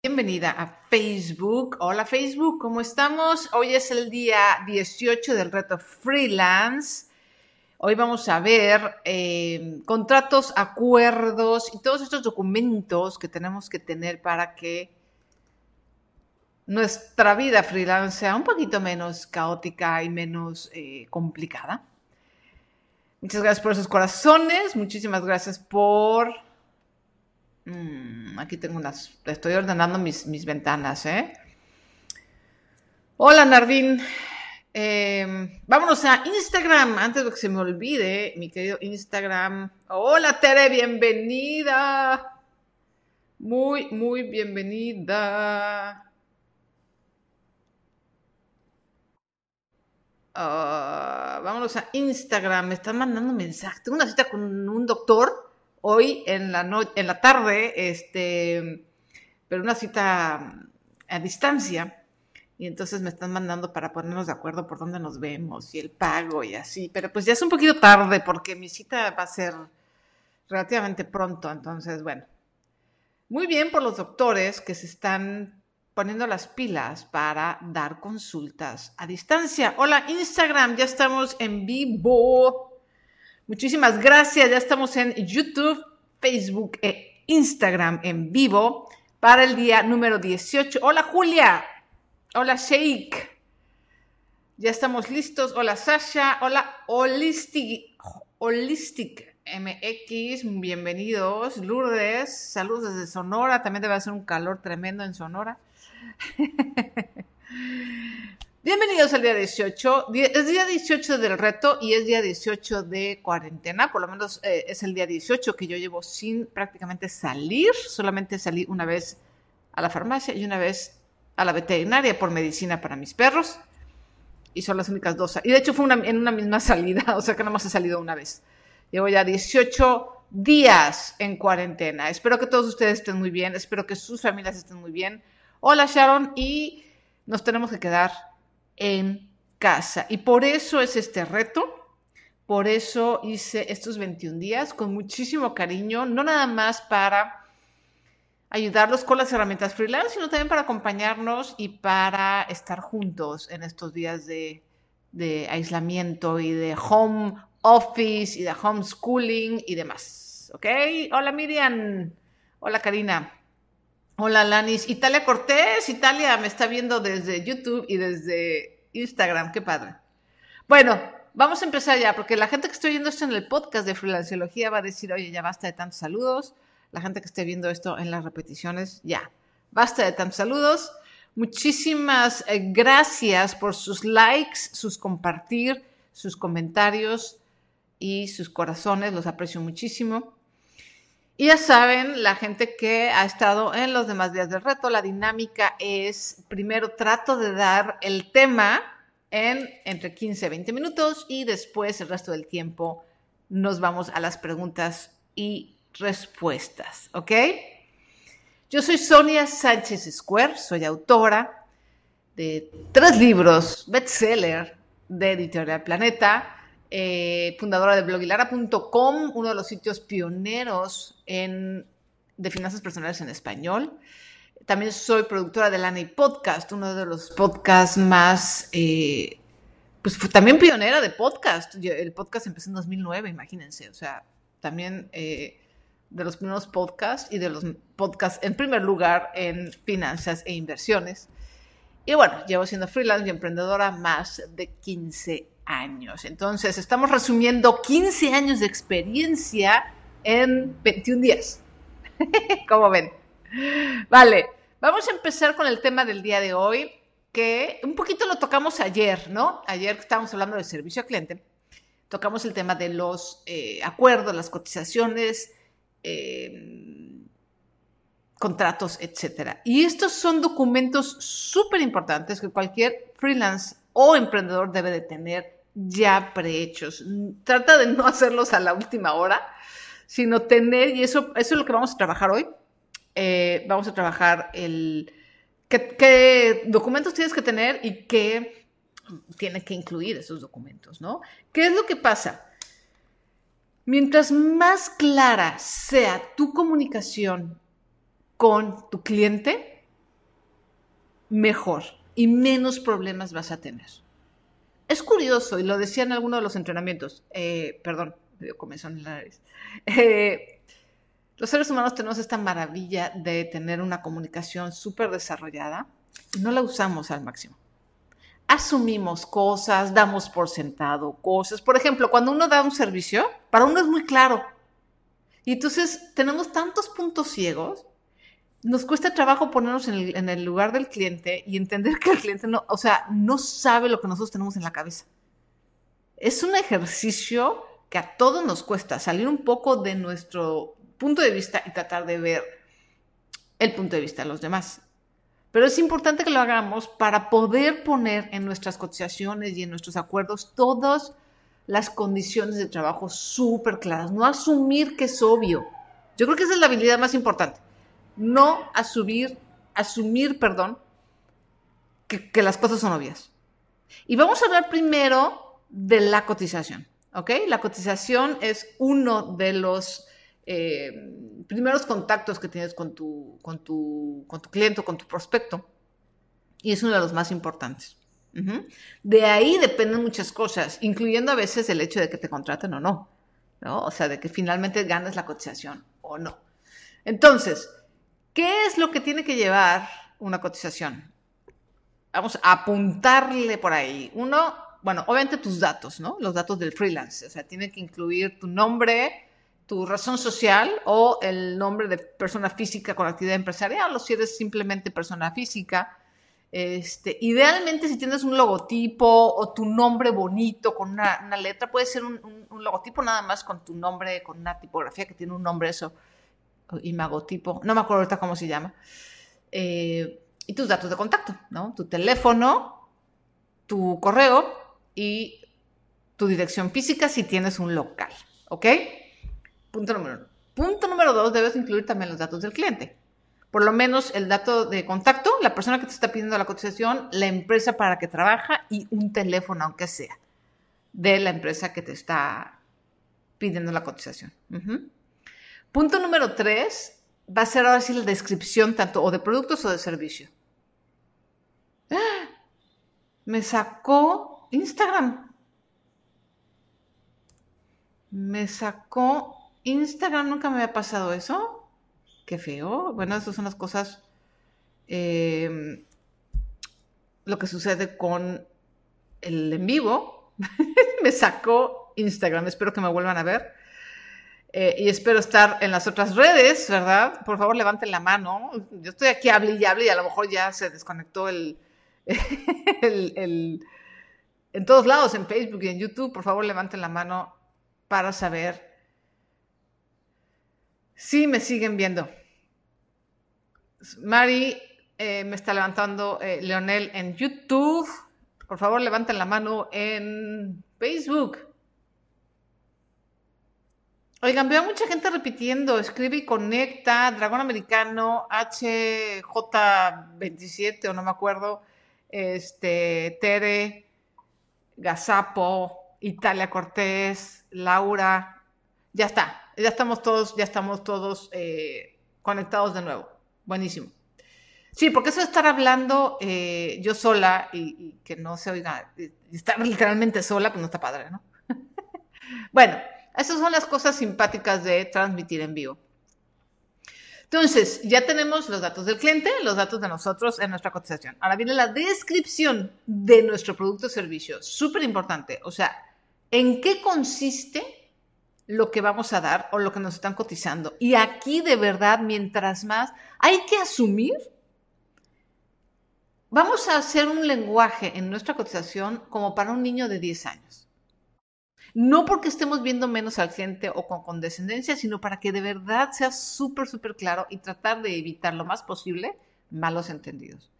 Bienvenida a Facebook. Hola Facebook, ¿cómo estamos? Hoy es el día 18 del reto freelance. Hoy vamos a ver eh, contratos, acuerdos y todos estos documentos que tenemos que tener para que nuestra vida freelance sea un poquito menos caótica y menos eh, complicada. Muchas gracias por esos corazones, muchísimas gracias por Mm, aquí tengo unas, estoy ordenando mis, mis ventanas, ¿eh? Hola, Nardín. Em, vámonos a Instagram, antes de que se me olvide, mi querido Instagram. Hola, Tere, bienvenida. Muy, muy bienvenida. Ah, vámonos a Instagram. Me están mandando mensajes. Tengo una cita con un doctor hoy en la, en la tarde, este, pero una cita a distancia. Y entonces me están mandando para ponernos de acuerdo por dónde nos vemos y el pago y así. Pero pues ya es un poquito tarde porque mi cita va a ser relativamente pronto. Entonces, bueno. Muy bien por los doctores que se están poniendo las pilas para dar consultas a distancia. Hola Instagram, ya estamos en vivo. Muchísimas gracias. Ya estamos en YouTube, Facebook e Instagram en vivo para el día número 18. Hola Julia. Hola Sheik. Ya estamos listos. Hola Sasha. Hola Holistic. Holistic MX. Bienvenidos. Lourdes. Saludos desde Sonora. También debe ser un calor tremendo en Sonora. Bienvenidos al día 18. Es día 18 del reto y es día 18 de cuarentena. Por lo menos eh, es el día 18 que yo llevo sin prácticamente salir. Solamente salí una vez a la farmacia y una vez a la veterinaria por medicina para mis perros. Y son las únicas dos. Y de hecho fue en una misma salida, o sea que nada más he salido una vez. Llevo ya 18 días en cuarentena. Espero que todos ustedes estén muy bien. Espero que sus familias estén muy bien. Hola Sharon y nos tenemos que quedar en casa. Y por eso es este reto. Por eso hice estos 21 días con muchísimo cariño, no nada más para ayudarlos con las herramientas freelance, sino también para acompañarnos y para estar juntos en estos días de, aislamiento y de home office y de homeschooling y demás. ¿Ok? Hola Miriam. Hola Karina. Hola Lanis. Italia Cortés. Italia me está viendo desde YouTube y desde Instagram. Qué padre. Bueno, vamos a empezar ya, porque la gente que esté viendo esto en el podcast de Freelanciología va a decir, oye, ya basta de tantos saludos. La gente que esté viendo esto en las repeticiones, ya, basta de tantos saludos. Muchísimas eh, gracias por sus likes, sus compartir, sus comentarios y sus corazones. Los aprecio muchísimo. Y ya saben, la gente que ha estado en los demás días del reto, la dinámica es, primero trato de dar el tema en entre 15 y 20 minutos y después el resto del tiempo nos vamos a las preguntas y respuestas, ¿ok? Yo soy Sonia Sánchez Square, soy autora de tres libros bestseller de Editorial Planeta, eh, fundadora de blogilara.com, uno de los sitios pioneros en, de finanzas personales en español. También soy productora de Lani Podcast, uno de los podcasts más, eh, pues también pionera de podcast. el podcast empezó en 2009, imagínense, o sea, también eh, de los primeros podcasts y de los podcasts en primer lugar en finanzas e inversiones. Y bueno, llevo siendo freelance y emprendedora más de 15 años. Entonces, estamos resumiendo 15 años de experiencia en 21 días. ¿Cómo ven? Vale, vamos a empezar con el tema del día de hoy, que un poquito lo tocamos ayer, ¿no? Ayer estábamos hablando de servicio al cliente, tocamos el tema de los eh, acuerdos, las cotizaciones, eh, contratos, etcétera. Y estos son documentos súper importantes que cualquier freelance o emprendedor debe de tener ya prehechos. Trata de no hacerlos a la última hora, sino tener, y eso, es lo que vamos a trabajar hoy. Eh, vamos a trabajar el qué, documentos tienes que tener y qué tiene que incluir esos documentos, ¿no? ¿Qué es lo que pasa? Mientras más clara sea tu comunicación con tu cliente, mejor y menos problemas vas a tener. Es curioso, y lo decía en alguno de los entrenamientos, eh, perdón, me dio comezón en la nariz. Eh, los seres humanos tenemos esta maravilla de tener una comunicación súper desarrollada y no la usamos al máximo. Asumimos cosas, damos por sentado cosas. Por ejemplo, cuando uno da un servicio, para uno es muy claro. Y entonces tenemos tantos puntos ciegos nos cuesta trabajo ponernos en el, lugar del cliente y entender que el cliente no, o sea, no sabe lo que nosotros tenemos en la cabeza. Es un ejercicio que a todos nos cuesta salir un poco de nuestro punto de vista y tratar de ver el punto de vista de los demás. Pero es importante que lo hagamos para poder poner en nuestras cotizaciones y en nuestros acuerdos todas las condiciones de trabajo súper claras, no asumir que es obvio. Yo creo que esa es la habilidad más importante no asumir, asumir, perdón, que, las cosas son obvias. Y vamos a hablar primero de la cotización, ¿ok? La cotización es uno de los eh, primeros contactos que tienes con tu, con, tu, con tu cliente con tu prospecto y es uno de los más importantes. De ahí dependen muchas cosas, incluyendo a veces el hecho de que te contraten o no, ¿no? O sea, de que finalmente ganes la cotización o no. Entonces, ¿Qué es lo que tiene que llevar una cotización? Vamos a apuntarle por ahí. Uno, bueno, obviamente tus datos, ¿no? Los datos del freelance. O sea, tiene que incluir tu nombre, tu razón social o el nombre de persona física con actividad empresarial o si eres simplemente persona física. Este, idealmente, si tienes un logotipo o tu nombre bonito con una, letra, puede ser un, un, logotipo nada más con tu nombre, con una tipografía que tiene un nombre, eso imagotipo, no me acuerdo ahorita cómo se llama, eh, y tus datos de contacto, ¿no? Tu teléfono, tu correo y tu dirección física si tienes un local, ¿ok? Punto número uno. Punto número dos, debes incluir también los datos del cliente. Por lo menos el dato de contacto, la persona que te está pidiendo la cotización, la empresa para que trabaja y un teléfono, aunque sea, de la empresa que te está pidiendo la cotización. Punto número tres va a ser ahora sí la descripción tanto o de productos o de servicio. ¡Ah! Me sacó Instagram. Me sacó Instagram, nunca me había pasado eso. Qué feo. Bueno, esas son las cosas. Em, lo que sucede con el en vivo. me sacó Instagram. Espero que me vuelvan a ver. Eh, y espero estar en las otras redes, ¿verdad? Por favor, levanten la mano. Yo estoy aquí, hable y hable, y a lo mejor ya se desconectó el, el, en todos lados, en Facebook y en YouTube. Por favor, levanten la mano para saber si me siguen viendo. Mari eh, me está levantando eh, Leonel en YouTube. Por favor, levanten la mano en Facebook. Oigan, veo a mucha gente repitiendo, escribe y conecta, Dragón Americano, HJ27 o no me acuerdo, este, Tere, Gazapo, Italia Cortés, Laura, ya está, ya estamos todos, ya estamos todos eh, conectados de nuevo. Buenísimo. Sí, porque eso de estar hablando eh, yo sola y, y, que no se oiga, estar literalmente sola, pues no está padre, ¿no? bueno. Esas son las cosas simpáticas de transmitir en vivo. Entonces, ya tenemos los datos del cliente, los datos de nosotros en nuestra cotización. Ahora viene la descripción de nuestro producto o servicio. Súper importante. O sea, ¿en qué consiste lo que vamos a dar o lo que nos están cotizando? Y aquí, de verdad, mientras más, hay que asumir. Vamos a hacer un lenguaje en nuestra cotización como para un niño de 10 años. No porque estemos viendo menos al cliente o con condescendencia, sino para que de verdad sea súper, súper claro y tratar de evitar lo más posible malos entendidos.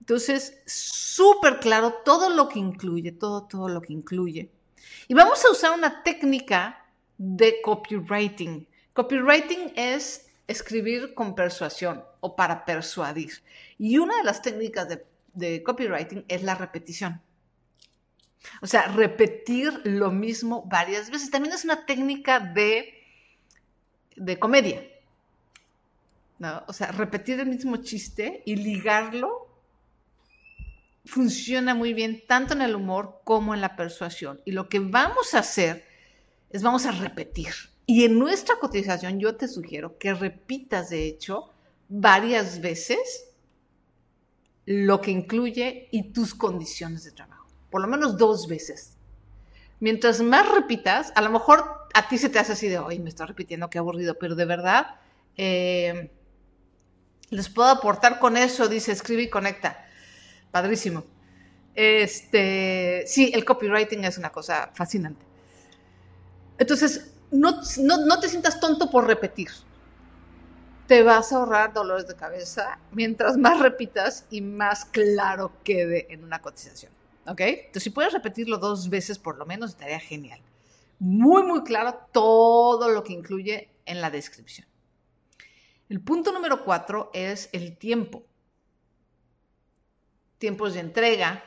Entonces, súper claro todo lo que incluye, todo, todo lo que incluye. Y vamos a usar una técnica de copywriting. Copywriting es escribir con persuasión o para persuadir. Y una de las técnicas de, de copywriting es la repetición. O sea, repetir lo mismo varias veces. También es una técnica de, de comedia. ¿no? O sea, repetir el mismo chiste y ligarlo funciona muy bien tanto en el humor como en la persuasión. Y lo que vamos a hacer es vamos a repetir. Y en nuestra cotización yo te sugiero que repitas, de hecho, varias veces lo que incluye y tus condiciones de trabajo. Por lo menos dos veces. Mientras más repitas, a lo mejor a ti se te hace así de, hoy me estoy repitiendo, qué aburrido, pero de verdad, eh, les puedo aportar con eso, dice, escribe y conecta. Padrísimo. Este, sí, el copywriting es una cosa fascinante. Entonces, no, no te sientas tonto por repetir. Te vas a ahorrar dolores de cabeza mientras más repitas y más claro quede en una cotización. ¿Ok? Entonces, si puedes repetirlo dos veces por lo menos, estaría genial. Muy, muy claro todo lo que incluye en la descripción. El punto número cuatro es el tiempo. Tiempos de entrega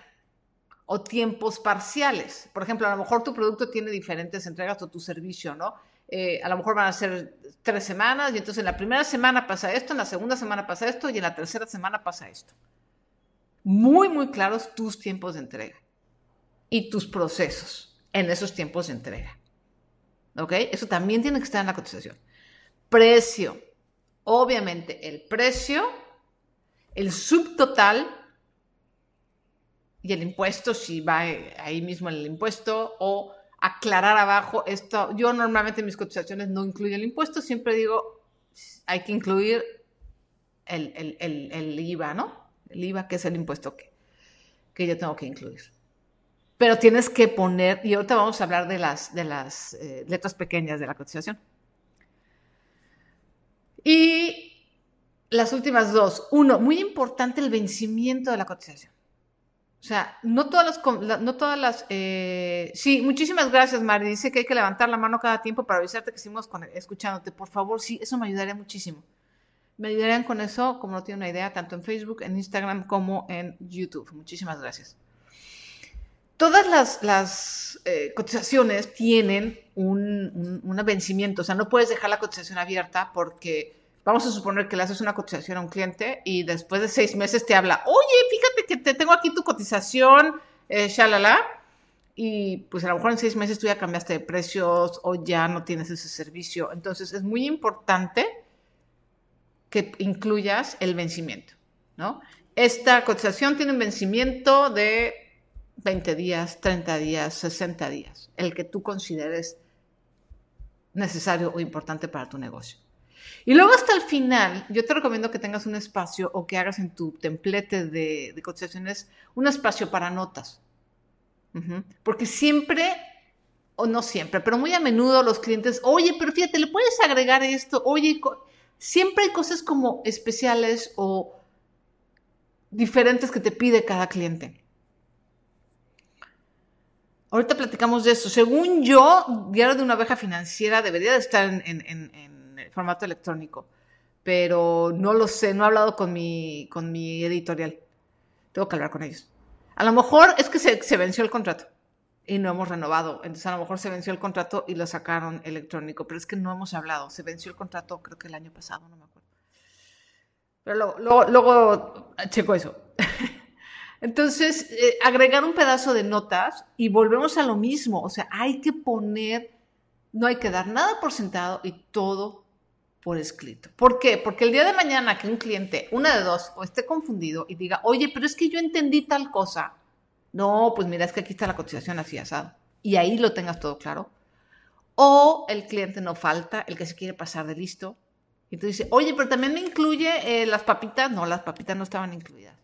o tiempos parciales. Por ejemplo, a lo mejor tu producto tiene diferentes entregas o tu servicio, ¿no? Eh, a lo mejor van a ser tres semanas y entonces en la primera semana pasa esto, en la segunda semana pasa esto y en la tercera semana pasa esto. Muy, muy claros tus tiempos de entrega y tus procesos en esos tiempos de entrega. ¿Ok? Eso también tiene que estar en la cotización. Precio obviamente el precio, el subtotal y el impuesto, si va ahí mismo el impuesto, o aclarar abajo esto. Yo normalmente en mis cotizaciones no incluyo el impuesto, siempre digo, hay que incluir el, IVA, ¿no? El IVA, que es el impuesto que, que yo tengo que incluir. Pero tienes que poner, y ahorita vamos a hablar de las, de las eh, letras pequeñas de la cotización. Y las últimas dos. Uno, muy importante el vencimiento de la cotización. O sea, no todas las, no todas las, eh, sí, muchísimas gracias, Mari. Dice que hay que levantar la mano cada tiempo para avisarte que seguimos escuchándote. Por favor, sí, eso me ayudaría muchísimo. Me ayudarían con eso, como no tiene una idea, tanto en Facebook, en Instagram como en YouTube. Muchísimas gracias. Todas las, eh, cotizaciones tienen un, vencimiento, o sea, no puedes dejar la cotización abierta porque vamos a suponer que le haces una cotización a un cliente y después de seis meses te habla, oye, fíjate que te tengo aquí tu cotización, eh, shalala, y pues a lo mejor en seis meses tú ya cambiaste de precios o ya no tienes ese servicio. Entonces es muy importante que incluyas el vencimiento, ¿no? Esta cotización tiene un vencimiento de 20 días, 30 días, 60 días, el que tú consideres necesario o importante para tu negocio. Y luego hasta el final, yo te recomiendo que tengas un espacio o que hagas en tu templete de, cotizaciones un espacio para notas. Porque siempre, o no siempre, pero muy a menudo los clientes, oye, pero fíjate, le puedes agregar esto, oye, siempre hay cosas como especiales o diferentes que te pide cada cliente. Ahorita platicamos de eso. Según yo, Diario de una abeja financiera debería de estar en, formato electrónico, pero no lo sé, no he hablado con mi, con mi editorial. Tengo que hablar con ellos. A lo mejor es que se venció el contrato y no hemos renovado. Entonces a lo mejor se venció el contrato y lo sacaron electrónico, pero es que no hemos hablado. Se venció el contrato creo que el año pasado, no me acuerdo. Pero luego, luego, luego checo eso. Entonces, eh, agregar un pedazo de notas y volvemos a lo mismo, o sea, hay que poner, no hay que dar nada por sentado y todo por escrito. ¿Por qué? Porque el día de mañana que un cliente, una de dos, o esté confundido y diga, oye, pero es que yo entendí tal cosa. No, pues mira, es que aquí está la cotización así asado. Y ahí lo tengas todo claro. O el cliente no falta, el que se quiere pasar de listo. Y tú dices, oye, pero también me incluye eh, las papitas. No, las papitas no estaban incluidas.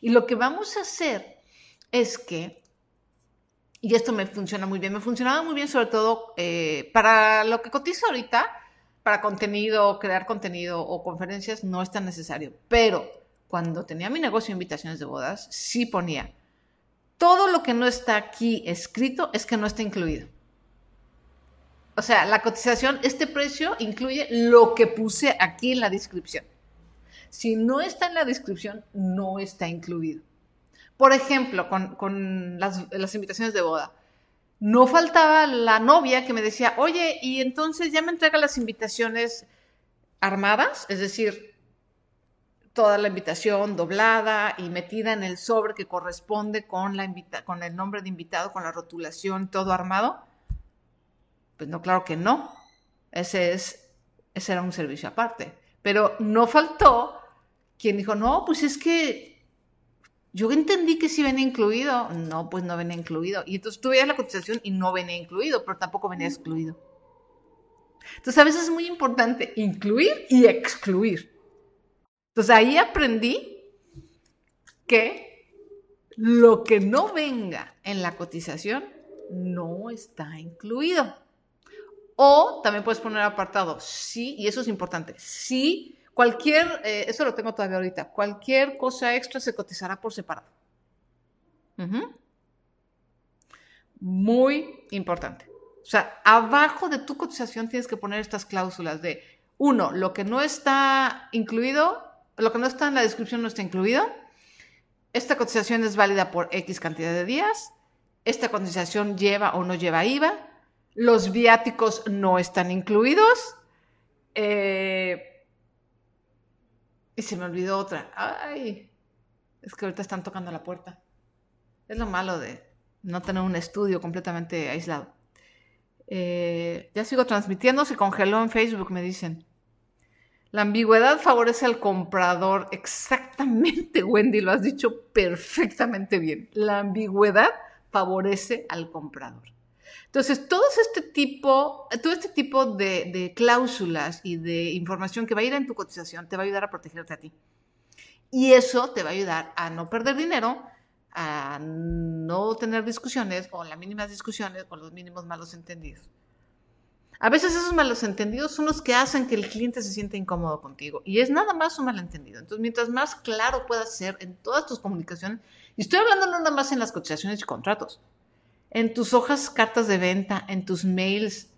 Y lo que vamos a hacer es que, y esto me funciona muy bien, me funcionaba muy bien sobre todo eh, para lo que cotizo ahorita, para contenido, crear contenido o conferencias, no es tan necesario. Pero cuando tenía mi negocio de invitaciones de bodas, sí ponía, todo lo que no está aquí escrito es que no está incluido. O sea, la cotización, este precio incluye lo que puse aquí en la descripción. Si no está en la descripción, no está incluido. Por ejemplo, con, las, invitaciones de boda. No faltaba la novia que me decía, oye, y entonces ya me entrega las invitaciones armadas, es decir, toda la invitación doblada y metida en el sobre que corresponde con, la con el nombre de invitado, con la rotulación, todo armado? Pues no, claro que no. Ese, es, ese era un servicio aparte. Pero no faltó quien dijo, no, pues es que yo entendí que sí venía incluido. No, pues no venía incluido. Y entonces tú veías la cotización y no venía incluido, pero tampoco venía excluido. Entonces a veces es muy importante incluir y excluir. Entonces ahí aprendí que lo que no venga en la cotización no está incluido. O también puedes poner apartado sí, y eso es importante, sí, cualquier, eh, eso lo tengo todavía ahorita, cualquier cosa extra se cotizará por separado. Muy importante. O sea, abajo de tu cotización tienes que poner estas cláusulas de, uno, lo que no está incluido lo que no está en la descripción no está incluido. Esta cotización es válida por X cantidad de días. Esta cotización lleva o no lleva IVA. Los viáticos no están incluidos. Eh, y se me olvidó otra. Ay, es que ahorita están tocando la puerta. Es lo malo de no tener un estudio completamente aislado. Eh, ya sigo transmitiendo, se congeló en Facebook, me dicen. La ambigüedad favorece al comprador. Exactamente, Wendy, lo has dicho perfectamente bien. La ambigüedad favorece al comprador. Entonces, todo este tipo, todo este tipo de, cláusulas y de información que va a ir en tu cotización te va a ayudar a protegerte a ti. Y eso te va a ayudar a no perder dinero, a no tener discusiones o las mínimas discusiones o los mínimos malos entendidos. A veces esos malos entendidos son los que hacen que el cliente se sienta incómodo contigo y es nada más un malentendido. Entonces, mientras más claro puedas ser en todas tus comunicaciones, y estoy hablando no nada más en las cotizaciones y contratos, en tus hojas, cartas de venta, en tus mails,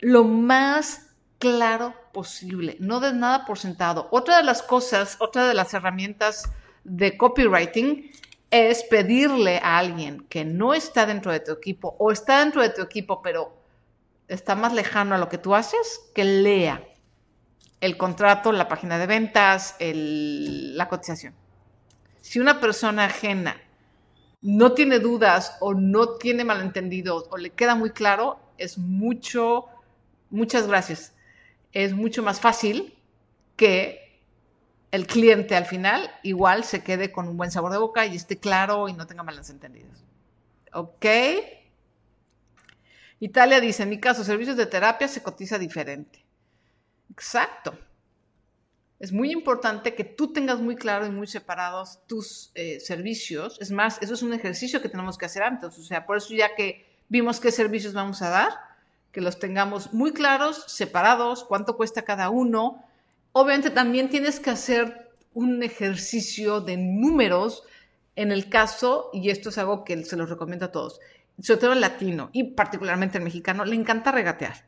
lo más claro posible, no des nada por sentado. Otra de las cosas, otra de las herramientas de copywriting es pedirle a alguien que no está dentro de tu equipo o está dentro de tu equipo, pero está más lejano a lo que tú haces, que lea el contrato, la página de ventas, la cotización. Si una persona ajena no tiene dudas o no tiene malentendidos o le queda muy claro, es mucho, muchas gracias. Es mucho más fácil que el cliente al final igual se quede con un buen sabor de boca y esté claro y no tenga malentendidos. ¿Ok? Italia dice, en mi caso, servicios de terapia se cotiza diferente. Exacto. Es muy importante que tú tengas muy claro y muy separados tus eh, servicios. Es más, eso es un ejercicio que tenemos que hacer antes. O sea, por eso ya que vimos qué servicios vamos a dar, que los tengamos muy claros, separados, cuánto cuesta cada uno. Obviamente también tienes que hacer un ejercicio de números en el caso, y esto es algo que se los recomiendo a todos, sobre todo el latino y particularmente el mexicano, le encanta regatear.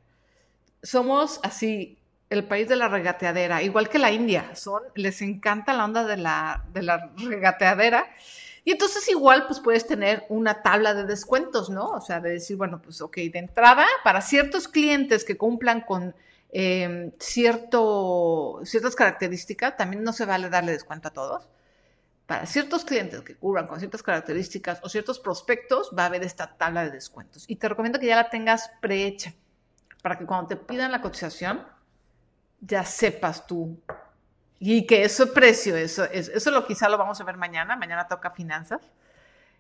Somos así el país de la regateadera, igual que la India, son, les encanta la onda de la, de la regateadera. Y entonces igual pues puedes tener una tabla de descuentos, ¿no? O sea, de decir, bueno, pues ok, de entrada, para ciertos clientes que cumplan con em, cierto, ciertas características, también no se vale darle descuento a todos para ciertos clientes que cubran con ciertas características o ciertos prospectos, va a haber esta tabla de descuentos. Y te recomiendo que ya la tengas prehecha para que cuando te pidan la cotización, ya sepas tú. Y que ese precio, eso, eso lo quizá lo vamos a ver mañana. Mañana toca finanzas,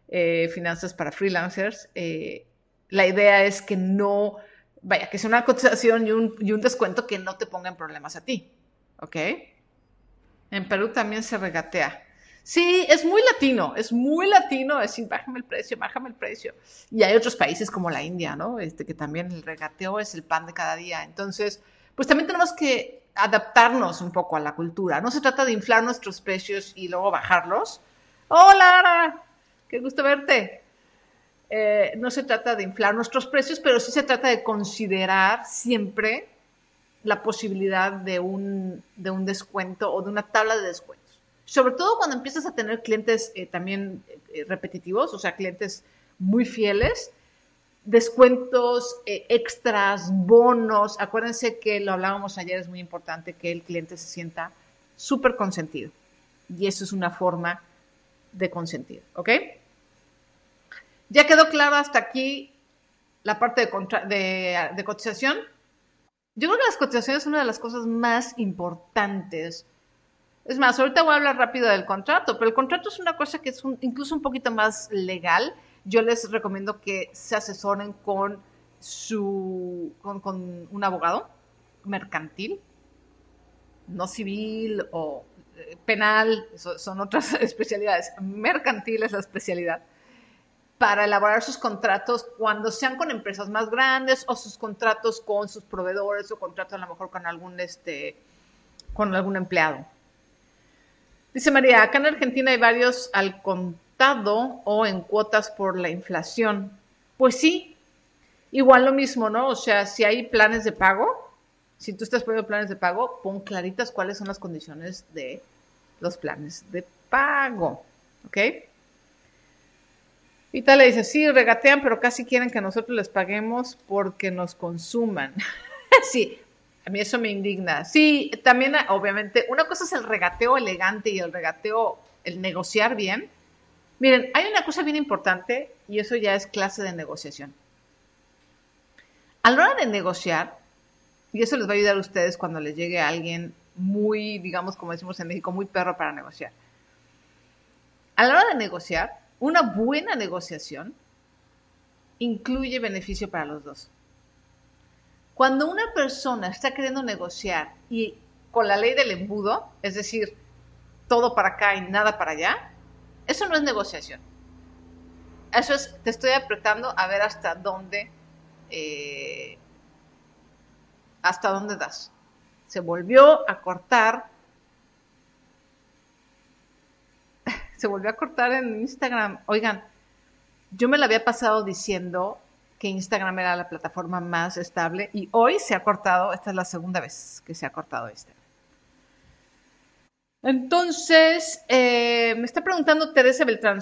eh, finanzas para freelancers. Eh, la idea es que no, vaya, que sea una cotización y un, y un descuento que no te ponga en problemas a ti. ¿Ok? En Perú también se regatea. Sí, es muy latino, es muy latino decir, bájame el precio, bájame el precio. Y hay otros países como la India, ¿no? Este, que también el regateo es el pan de cada día. Entonces, pues también tenemos que adaptarnos un poco a la cultura. No se trata de inflar nuestros precios y luego bajarlos. Hola, Lara, qué gusto verte. Eh, no se trata de inflar nuestros precios, pero sí se trata de considerar siempre la posibilidad de un descuento o de una tabla de descuento sobre todo cuando empiezas a tener clientes eh, también eh, repetitivos, o sea, clientes muy fieles, descuentos eh, extras, bonos. Acuérdense que lo hablábamos ayer, es muy importante que el cliente se sienta súper consentido. Y eso es una forma de consentir, ¿ok? ¿Ya quedó claro hasta aquí la parte de, de, cotización? Yo creo que las cotizaciones son una de las cosas más importantes. Es más, ahorita voy a hablar rápido del contrato, pero el contrato es una cosa que es incluso un poquito más legal. Yo les recomiendo que se asesoren con su con un abogado mercantil, no civil o eh, penal, son otras especialidades. Mercantil es la especialidad para elaborar sus contratos cuando sean con empresas más grandes o sus contratos con sus proveedores o contratos a lo mejor con algún este con algún empleado. Dice María, acá en Argentina hay varios al contado o en cuotas por la inflación. Pues sí, igual lo mismo, ¿no? O sea, si hay planes de pago, si tú estás poniendo planes de pago, pon claritas cuáles son las condiciones de los planes de pago. ¿Ok? Y tal le dice, sí, regatean, pero casi quieren que nosotros les paguemos porque nos consuman. sí, a mí eso me indigna. Sí, también, obviamente, una cosa es el regateo elegante y el regateo, el negociar bien. Miren, hay una cosa bien importante y eso ya es clase de negociación. A la hora de negociar, y eso les va a ayudar a ustedes cuando les llegue alguien muy, digamos, como decimos en México, muy perro para negociar. A la hora de negociar, una buena negociación incluye beneficio para los dos. Cuando una persona está queriendo negociar y con la ley del embudo, es decir, todo para acá y nada para allá, eso no es negociación. Eso es, te estoy apretando a ver hasta dónde eh, hasta dónde das. Se volvió a cortar. Se volvió a cortar en Instagram. Oigan, yo me la había pasado diciendo que Instagram era la plataforma más estable y hoy se ha cortado, esta es la segunda vez que se ha cortado Instagram. Entonces, eh, me está preguntando Teresa Beltrán,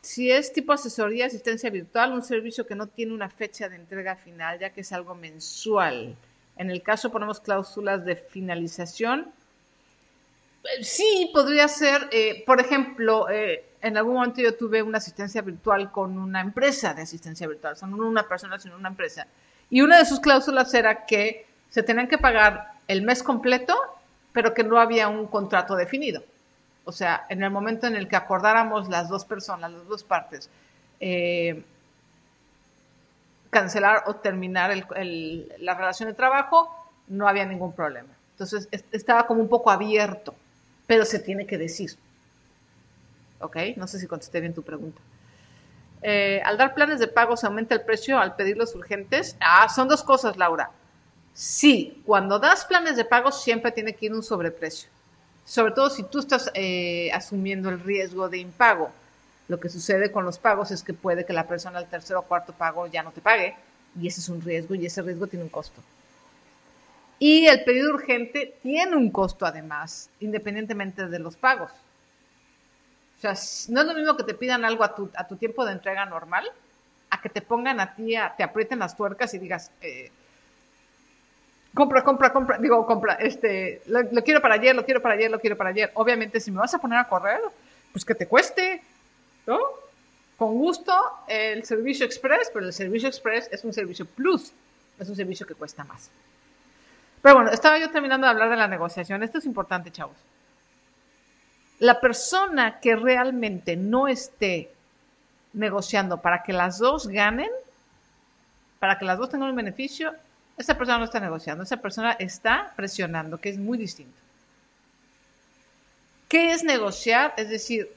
si es tipo asesoría, asistencia virtual, un servicio que no tiene una fecha de entrega final, ya que es algo mensual. En el caso ponemos cláusulas de finalización. Sí, podría ser, eh, por ejemplo, eh, en algún momento yo tuve una asistencia virtual con una empresa de asistencia virtual, o sea, no una persona, sino una empresa. Y una de sus cláusulas era que se tenían que pagar el mes completo, pero que no había un contrato definido. O sea, en el momento en el que acordáramos las dos personas, las dos partes, eh, cancelar o terminar la relación de trabajo, no había ningún problema. Entonces estaba como un poco abierto, pero se tiene que decir. ¿Ok? No sé si contesté bien tu pregunta. Eh, al dar planes de pago se aumenta el precio al pedirlos urgentes. Ah, son dos cosas, Laura. Sí, cuando das planes de pago siempre tiene que ir un sobreprecio. Sobre todo si tú estás eh, asumiendo el riesgo de impago lo que sucede con los pagos es que puede que la persona al tercer o cuarto pago ya no te pague y ese es un riesgo y ese riesgo tiene un costo. Y el pedido urgente tiene un costo además, independientemente de los pagos. O sea, no es lo mismo que te pidan algo a tu, a tu tiempo de entrega normal, a que te pongan a ti, te aprieten las tuercas y digas, eh, compra, compra, compra, digo, compra, este, lo, lo, quiero para ayer, lo quiero para ayer, lo quiero para ayer. Obviamente, si me vas a poner a correr, pues que te cueste, ¿no? Con gusto el servicio express, pero el servicio express es un servicio plus, es un servicio que cuesta más. Pero bueno, estaba yo terminando de hablar de la negociación. Esto es importante, chavos. La persona que realmente no esté negociando para que las dos ganen, para que las dos tengan un beneficio, esa persona no está negociando, esa persona está presionando, que es muy distinto. ¿Qué es negociar? Es decir,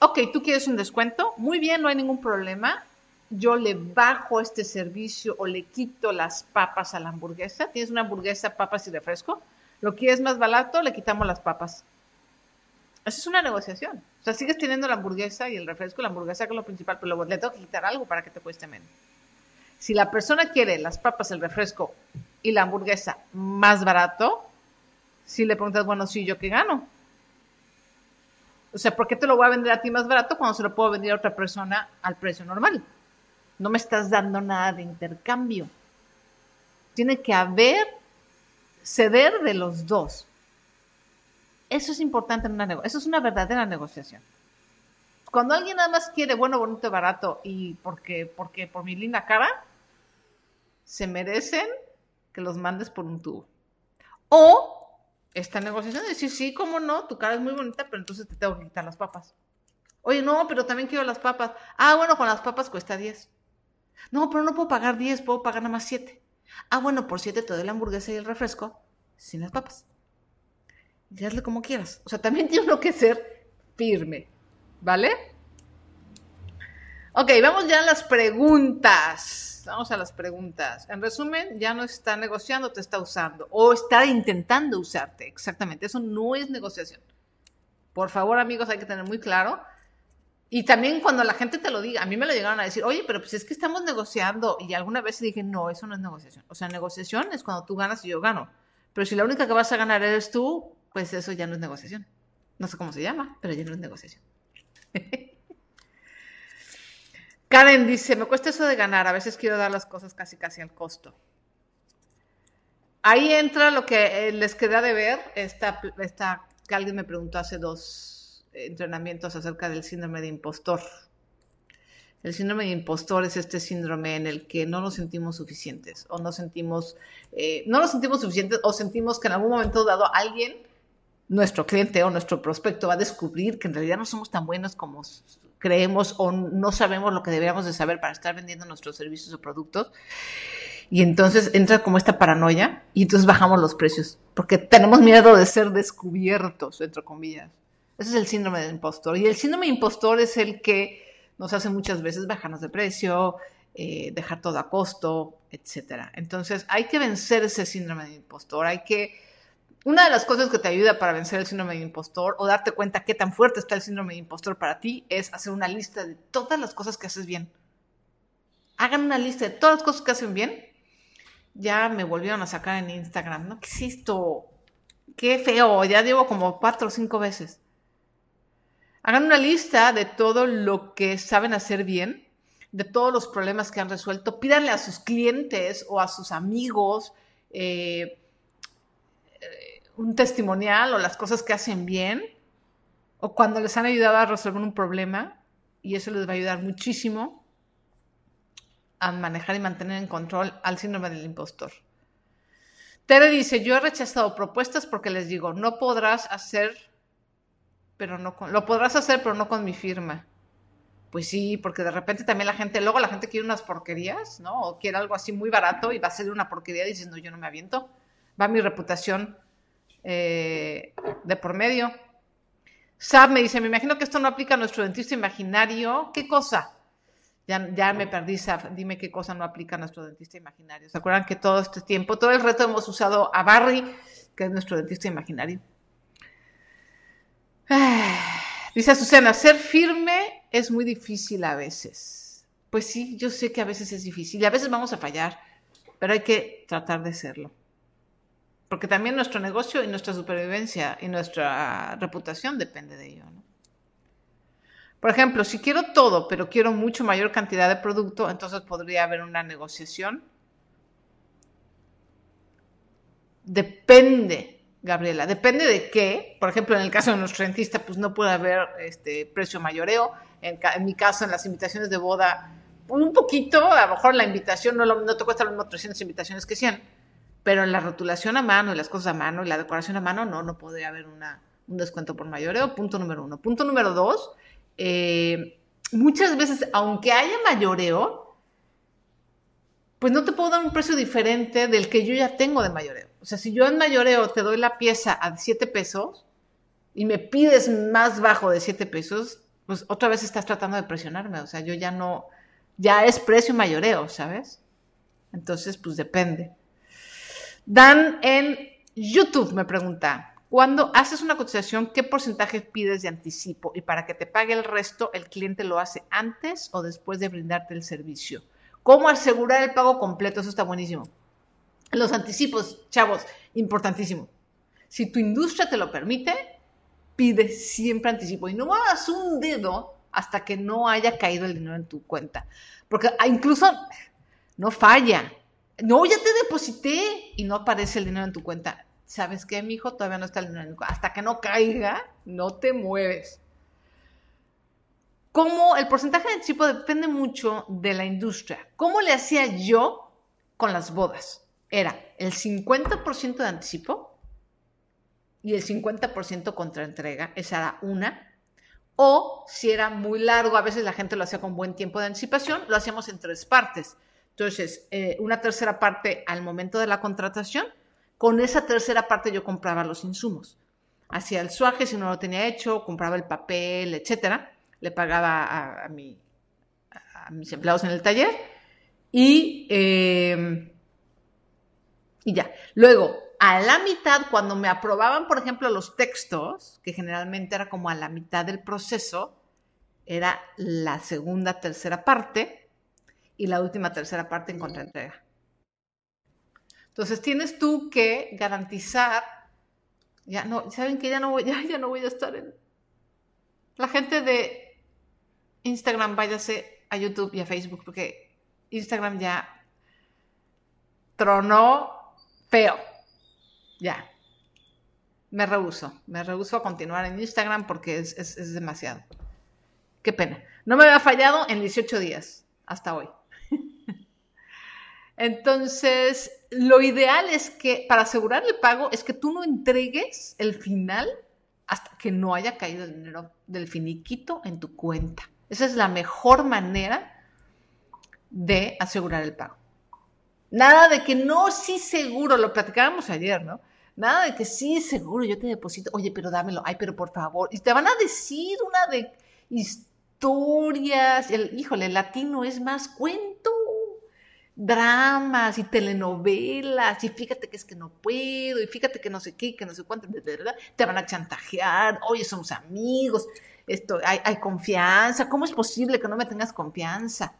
ok, tú quieres un descuento, muy bien, no hay ningún problema. Yo le bajo este servicio o le quito las papas a la hamburguesa. Tienes una hamburguesa, papas y refresco. Lo quieres más barato, le quitamos las papas. Esa es una negociación. O sea, sigues teniendo la hamburguesa y el refresco, la hamburguesa que es lo principal, pero luego le tengo que quitar algo para que te cueste menos. Si la persona quiere las papas, el refresco y la hamburguesa más barato, si le preguntas, bueno, sí, ¿yo qué gano? O sea, ¿por qué te lo voy a vender a ti más barato cuando se lo puedo vender a otra persona al precio normal? No me estás dando nada de intercambio. Tiene que haber ceder de los dos. Eso es importante en una negociación. Eso es una verdadera negociación. Cuando alguien nada más quiere bueno, bonito, barato y porque, porque por mi linda cara, se merecen que los mandes por un tubo. O esta negociación de decir, sí, cómo no, tu cara es muy bonita, pero entonces te tengo que quitar las papas. Oye, no, pero también quiero las papas. Ah, bueno, con las papas cuesta 10. No, pero no puedo pagar 10, puedo pagar nada más 7. Ah, bueno, por 7 te doy la hamburguesa y el refresco sin las papas. Y hazle como quieras. O sea, también tiene uno que ser firme. ¿Vale? Ok, vamos ya a las preguntas. Vamos a las preguntas. En resumen, ya no está negociando, te está usando. O está intentando usarte. Exactamente. Eso no es negociación. Por favor, amigos, hay que tener muy claro. Y también cuando la gente te lo diga, a mí me lo llegaron a decir, oye, pero pues es que estamos negociando. Y alguna vez dije, no, eso no es negociación. O sea, negociación es cuando tú ganas y yo gano. Pero si la única que vas a ganar eres tú, pues eso ya no es negociación. No sé cómo se llama, pero ya no es negociación. Karen dice, me cuesta eso de ganar, a veces quiero dar las cosas casi casi al costo. Ahí entra lo que eh, les queda de ver, esta, que alguien me preguntó hace dos entrenamientos acerca del síndrome de impostor. El síndrome de impostor es este síndrome en el que no nos sentimos suficientes o no sentimos, eh, no nos sentimos suficientes o sentimos que en algún momento dado alguien nuestro cliente o nuestro prospecto va a descubrir que en realidad no somos tan buenos como creemos o no sabemos lo que deberíamos de saber para estar vendiendo nuestros servicios o productos. Y entonces entra como esta paranoia y entonces bajamos los precios porque tenemos miedo de ser descubiertos, entre comillas. Ese es el síndrome del impostor. Y el síndrome de impostor es el que nos hace muchas veces bajarnos de precio, eh, dejar todo a costo, etc. Entonces hay que vencer ese síndrome de impostor, hay que una de las cosas que te ayuda para vencer el síndrome de impostor o darte cuenta qué tan fuerte está el síndrome de impostor para ti es hacer una lista de todas las cosas que haces bien. Hagan una lista de todas las cosas que hacen bien. Ya me volvieron a sacar en Instagram, ¿no? ¿Qué? Qué feo, ya llevo como cuatro o cinco veces. Hagan una lista de todo lo que saben hacer bien, de todos los problemas que han resuelto. Pídanle a sus clientes o a sus amigos. Eh, un testimonial o las cosas que hacen bien o cuando les han ayudado a resolver un problema y eso les va a ayudar muchísimo a manejar y mantener en control al síndrome del impostor. Tere dice, yo he rechazado propuestas porque les digo, no podrás hacer, pero no con, lo podrás hacer, pero no con mi firma. Pues sí, porque de repente también la gente, luego la gente quiere unas porquerías, ¿no? O quiere algo así muy barato y va a ser una porquería no, yo no me aviento. Va mi reputación eh, de por medio. Sab me dice, me imagino que esto no aplica a nuestro dentista imaginario. ¿Qué cosa? Ya, ya me perdí, Sab. Dime qué cosa no aplica a nuestro dentista imaginario. ¿Se acuerdan que todo este tiempo, todo el reto hemos usado a Barry, que es nuestro dentista imaginario? Dice Susana, ser firme es muy difícil a veces. Pues sí, yo sé que a veces es difícil y a veces vamos a fallar, pero hay que tratar de serlo porque también nuestro negocio y nuestra supervivencia y nuestra reputación depende de ello. Por ejemplo, si quiero todo, pero quiero mucho mayor cantidad de producto, entonces podría haber una negociación. Depende, Gabriela, depende de qué. Por ejemplo, en el caso de nuestro dentista, pues no puede haber este precio mayoreo. En, mi caso, en las invitaciones de boda, un poquito, a lo mejor la invitación no, no te cuesta lo mismo 300 invitaciones que 100 pero en la rotulación a mano y las cosas a mano y la decoración a mano, no, no podría haber un descuento por mayoreo. Punto número uno. Punto número dos, eh, muchas veces, aunque haya mayoreo, pues no te puedo dar un precio diferente del que yo ya tengo de mayoreo. O sea, si yo en mayoreo te doy la pieza a 7 pesos y me pides más bajo de 7 pesos, pues otra vez estás tratando de presionarme. O sea, yo ya no, ya es precio mayoreo, ¿sabes? Entonces, pues depende. Dan en YouTube me pregunta, cuando haces una cotización, ¿qué porcentaje pides de anticipo? Y para que te pague el resto, ¿el cliente lo hace antes o después de brindarte el servicio? ¿Cómo asegurar el pago completo? Eso está buenísimo. Los anticipos, chavos, importantísimo. Si tu industria te lo permite, pide siempre anticipo y no muevas un dedo hasta que no haya caído el dinero en tu cuenta. Porque ah, incluso no falla no, ya te deposité y no aparece el dinero en tu cuenta. ¿sabes qué, mijo? Todavía no está el dinero. Hasta que no caiga, no te mueves. Como el porcentaje de anticipo depende mucho de la industria. ¿Cómo le hacía yo con las bodas? Era el 50% de anticipo y el 50% contra entrega. Esa era una. O si era muy largo, a veces la gente lo hacía con buen tiempo de anticipación, lo hacíamos en tres partes. Entonces, eh, una tercera parte al momento de la contratación, con esa tercera parte yo compraba los insumos. Hacía el suaje si no lo tenía hecho, compraba el papel, etcétera. Le pagaba a, mis empleados en el taller y, eh, y ya. Luego, a la mitad, cuando me aprobaban, por ejemplo, los textos, que generalmente era como a la mitad del proceso, era la segunda, tercera parte, y la última tercera parte en contraentrega. Entonces tienes tú que garantizar, ya no, saben que ya no voy, ya, no voy a estar en... La gente de Instagram, váyase a YouTube y a Facebook, porque Instagram ya tronó feo. Ya. Me rehuso, me rehuso a continuar en Instagram porque es, es demasiado. Qué pena. No me había fallado en 18 días hasta hoy. Entonces, lo ideal es que para asegurar el pago es que tú no entregues el final hasta que no haya caído el dinero del finiquito en tu cuenta. Esa es la mejor manera de asegurar el pago. Nada de que no, sí seguro, lo platicábamos ayer, ¿no? Nada de que sí seguro, yo te deposito, oye, pero dámelo, ay, pero por favor. Y te van a decir una de historias, el, híjole, el latino es más cuento dramas y telenovelas y fíjate que es que no puedo y fíjate que no sé qué, que no sé cuánto, te van a chantajear, oye, somos amigos, esto, hay, hay, confianza, ¿cómo es posible que no me tengas confianza?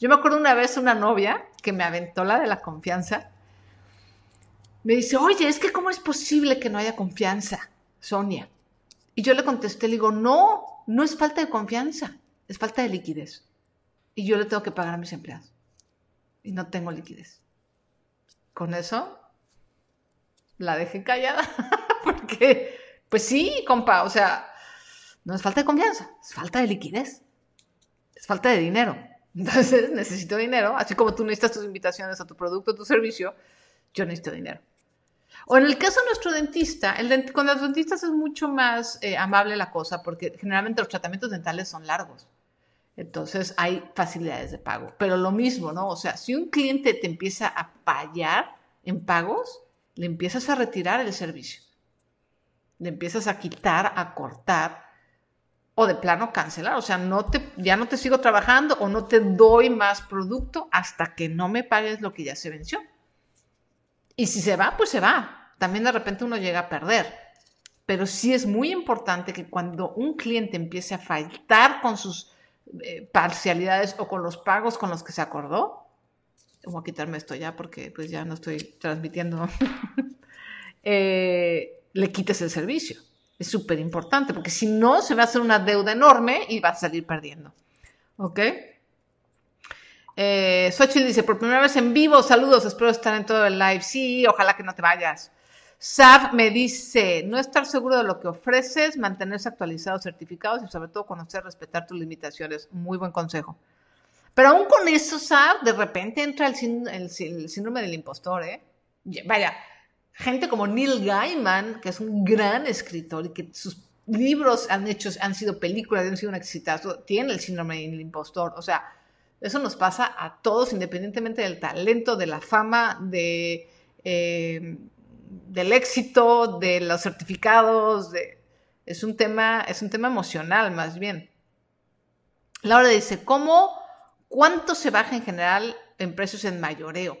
Yo me acuerdo una vez una novia que me aventó la de la confianza, me dice, oye, es que ¿cómo es posible que no haya confianza, Sonia? Y yo le contesté, le digo, no, no es falta de confianza, es falta de liquidez. Y yo le tengo que pagar a mis empleados y no tengo liquidez. Con eso la dejé callada, porque, pues sí, compa, o sea, no es falta de confianza, es falta de liquidez, es falta de dinero. Entonces necesito dinero, así como tú necesitas tus invitaciones a tu producto, a tu servicio, yo necesito dinero. O en el caso de nuestro dentista, con los dentistas es mucho más eh, amable la cosa porque generalmente los tratamientos dentales son largos. Entonces hay facilidades de pago. Pero lo mismo, ¿no? O sea, si un cliente te empieza a fallar en pagos, le empiezas a retirar el servicio. Le empiezas a quitar, a cortar o de plano cancelar. O sea, no te, ya no te sigo trabajando o no te doy más producto hasta que no me pagues lo que ya se venció. Y si se va, pues se va. También de repente uno llega a perder. Pero sí es muy importante que cuando un cliente empiece a faltar con sus eh, parcialidades o con los pagos con los que se acordó. Voy a quitarme esto ya porque pues ya no estoy transmitiendo. Eh, le quites el servicio. Es súper importante porque si no se va a hacer una deuda enorme y va a salir perdiendo. ¿Ok? Eh, dice, por primera vez en vivo, saludos, espero estar en todo el live. Sí, ojalá que no te vayas. SAF me dice, no estar seguro de lo que ofreces, mantenerse actualizados, certificados y sobre todo conocer, respetar tus limitaciones. Muy buen consejo. Pero aún con eso, SAF, de repente entra el, síndrome del impostor, ¿eh? Vaya, gente como Neil Gaiman, que es un gran escritor y que sus libros han, hecho, han sido películas, han sido un exitazo, tiene el síndrome del impostor. O sea, eso nos pasa a todos, independientemente del talento, de la fama, de... Eh, del éxito, de los certificados, de, es, un tema, es un tema emocional más bien. Laura dice, ¿cómo, cuánto se baja en general en precios en mayoreo?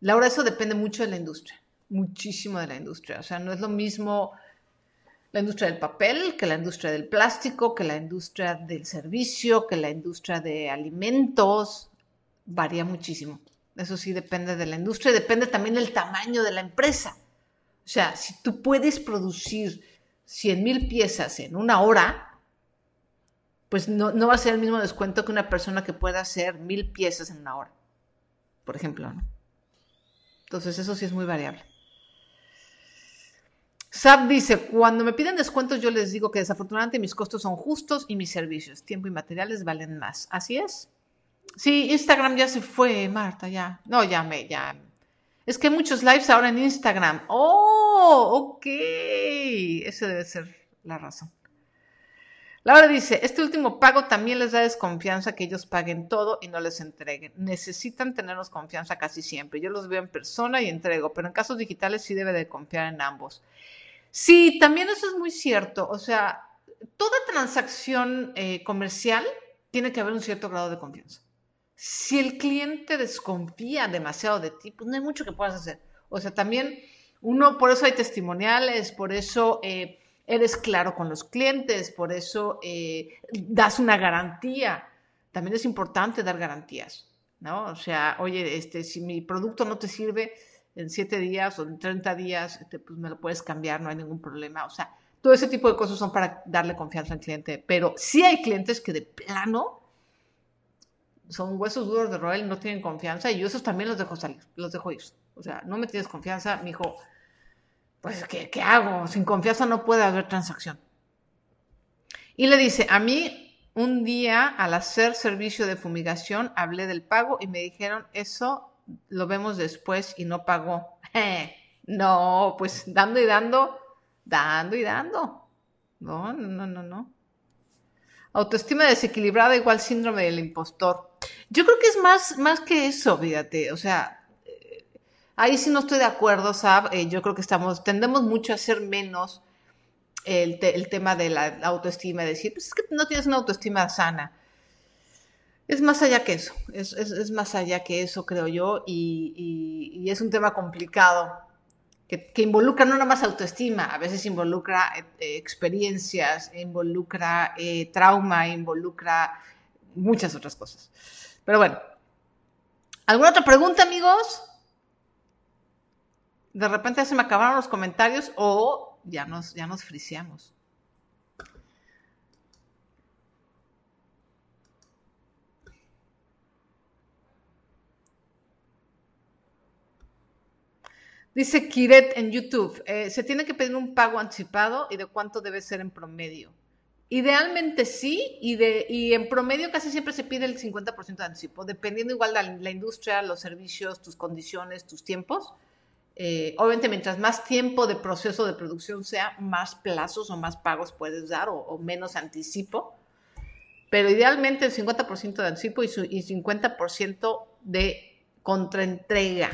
Laura, eso depende mucho de la industria, muchísimo de la industria. O sea, no es lo mismo la industria del papel que la industria del plástico, que la industria del servicio, que la industria de alimentos. Varía muchísimo. Eso sí depende de la industria, depende también del tamaño de la empresa. O sea, si tú puedes producir 100 mil piezas en una hora, pues no, va a ser el mismo descuento que una persona que pueda hacer mil piezas en una hora, por ejemplo. ¿no? Entonces eso sí es muy variable. Sab dice, cuando me piden descuentos yo les digo que desafortunadamente mis costos son justos y mis servicios, tiempo y materiales valen más. Así es. Sí, Instagram ya se fue, Marta, ya. No, ya me, ya. Es que hay muchos lives ahora en Instagram. Oh, ok. Ese debe ser la razón. Laura dice, este último pago también les da desconfianza que ellos paguen todo y no les entreguen. Necesitan tenernos confianza casi siempre. Yo los veo en persona y entrego, pero en casos digitales sí debe de confiar en ambos. Sí, también eso es muy cierto. O sea, toda transacción eh, comercial tiene que haber un cierto grado de confianza. Si el cliente desconfía demasiado de ti, pues no hay mucho que puedas hacer. O sea, también uno, por eso hay testimoniales, por eso... Eh, eres claro con los clientes, por eso eh, das una garantía. También es importante dar garantías, ¿no? O sea, oye, este, si mi producto no te sirve en siete días o en 30 días, este, pues me lo puedes cambiar, no hay ningún problema. O sea, todo ese tipo de cosas son para darle confianza al cliente. Pero sí hay clientes que de plano son huesos duros de roer, no tienen confianza y yo esos también los dejo salir, los dejo ir. O sea, no me tienes confianza, mi hijo pues, ¿qué, ¿qué, hago? Sin confianza no puede haber transacción. Y le dice, a mí un día al hacer servicio de fumigación hablé del pago y me dijeron, eso lo vemos después y no pagó. no, pues dando y dando, dando y dando. No, no, no, no. Autoestima desequilibrada igual síndrome del impostor. Yo creo que es más, más que eso, fíjate. O sea, Ahí sí no estoy de acuerdo, Sab. Eh, yo creo que estamos, tendemos mucho a hacer menos el, tema de la autoestima, decir, pues es que no tienes una autoestima sana. Es más allá que eso, es, más allá que eso, creo yo, y, es un tema complicado, que, involucra no nada más autoestima, a veces involucra eh, experiencias, involucra eh, trauma, involucra muchas otras cosas. Pero bueno, ¿alguna otra pregunta, amigos? de repente se me acabaron los comentarios o ya nos, ya nos friseamos. Dice Kiret en YouTube, eh, se tiene que pedir un pago anticipado y de cuánto debe ser en promedio. Idealmente sí, y, de, y en promedio casi siempre se pide el 50% de anticipo, dependiendo igual de la industria, los servicios, tus condiciones, tus tiempos. Eh, obviamente, mientras más tiempo de proceso de producción sea, más plazos o más pagos puedes dar o, menos anticipo. Pero idealmente el 50% de anticipo y, y 50% de contraentrega.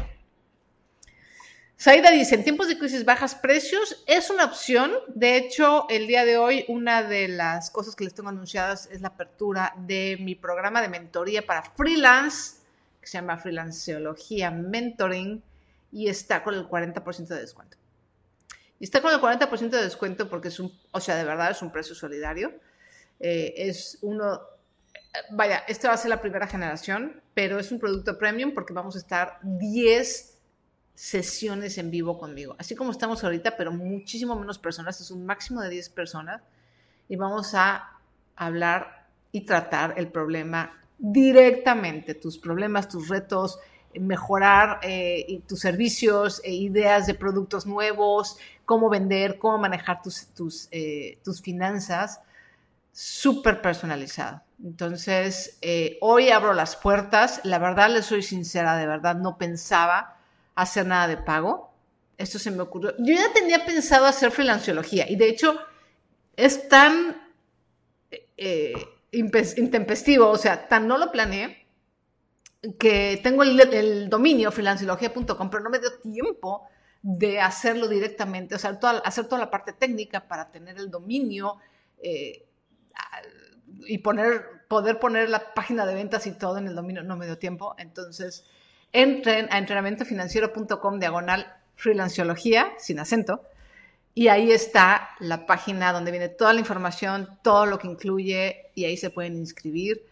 Saida dice, en tiempos de crisis bajas precios es una opción. De hecho, el día de hoy una de las cosas que les tengo anunciadas es la apertura de mi programa de mentoría para freelance, que se llama Freelanceología Mentoring y está con el 40% de descuento. Y está con el 40% de descuento porque es un, o sea, de verdad es un precio solidario. Eh, es uno, vaya, esta va a ser la primera generación, pero es un producto premium porque vamos a estar 10 sesiones en vivo conmigo. Así como estamos ahorita, pero muchísimo menos personas, es un máximo de 10 personas y vamos a hablar y tratar el problema directamente, tus problemas, tus retos, mejorar eh, tus servicios, e ideas de productos nuevos, cómo vender, cómo manejar tus, tus, eh, tus finanzas, súper personalizado. Entonces, hoy abro las puertas. La verdad, les soy sincera, de verdad, no pensaba hacer nada de pago. Esto se me ocurrió. Yo ya tenía pensado hacer freelanciología y de hecho es tan intempestivo, o sea, tan no lo planeé que tengo el, dominio freelanciología.com, pero no me dio tiempo de hacerlo directamente, o sea, hacer toda la parte técnica para tener el dominio eh, y poner, poder poner la página de ventas y todo en el dominio, no me dio tiempo. Entonces, entren a entrenamientofinanciero.com diagonal freelanciología, sin acento, y ahí está la página donde viene toda la información, todo lo que incluye, y ahí se pueden inscribir.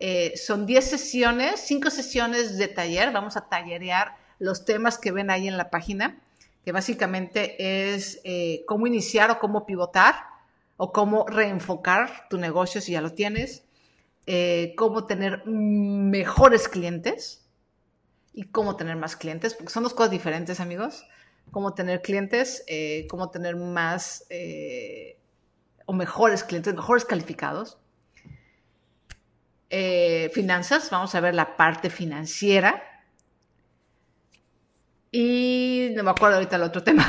Eh, son 10 sesiones, 5 sesiones de taller. Vamos a tallerear los temas que ven ahí en la página, que básicamente es eh, cómo iniciar o cómo pivotar o cómo reenfocar tu negocio si ya lo tienes, eh, cómo tener mejores clientes y cómo tener más clientes, porque son dos cosas diferentes, amigos. cómo tener clientes, eh, cómo tener más o mejores clientes, mejores calificados. finanzas, vamos a ver la parte financiera. Y no me acuerdo ahorita el otro tema.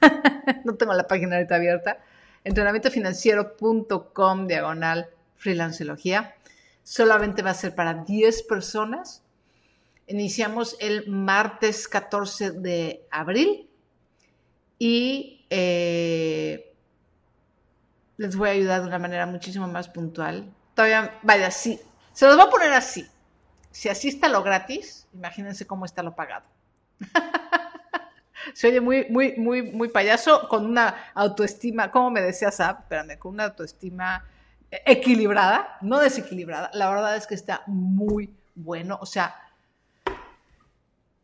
no tengo la página ahorita abierta. Entrenamientofinanciero.com diagonal freelanceología. Solamente va a ser para 10 personas. Iniciamos el martes 14 de abril y eh, les voy a ayudar de una manera muchísimo más puntual. Todavía, vaya, sí, se los voy a poner así. Si así está lo gratis, imagínense cómo está lo pagado. Se oye muy, muy, muy, muy payaso, con una autoestima, como me decía Sab, espérame, con una autoestima equilibrada, no desequilibrada. La verdad es que está muy bueno. O sea,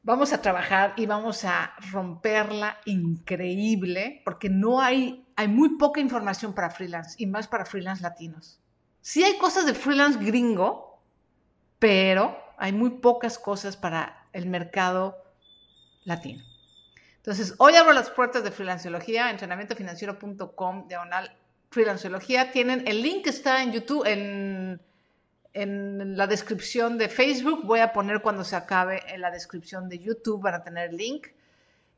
vamos a trabajar y vamos a romperla increíble, porque no hay, hay muy poca información para freelance y más para freelance latinos. Sí hay cosas de freelance gringo, pero hay muy pocas cosas para el mercado latino. Entonces, hoy abro las puertas de Freelanceología, entrenamientofinanciero.com, diagonal Freelanceología. Tienen el link que está en YouTube, en, en la descripción de Facebook. Voy a poner cuando se acabe en la descripción de YouTube, van a tener link.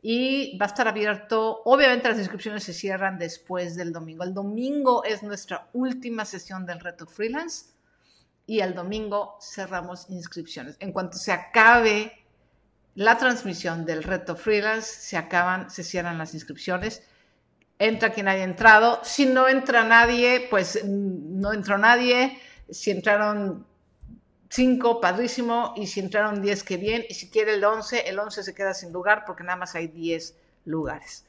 Y va a estar abierto, obviamente las inscripciones se cierran después del domingo. El domingo es nuestra última sesión del reto freelance y el domingo cerramos inscripciones. En cuanto se acabe la transmisión del reto freelance, se acaban, se cierran las inscripciones. Entra quien haya entrado. Si no entra nadie, pues mm, no entró nadie. Si entraron cinco, padrísimo. Y si entraron diez, qué bien. Y si quiere el once, el once se queda sin lugar porque nada más hay diez lugares.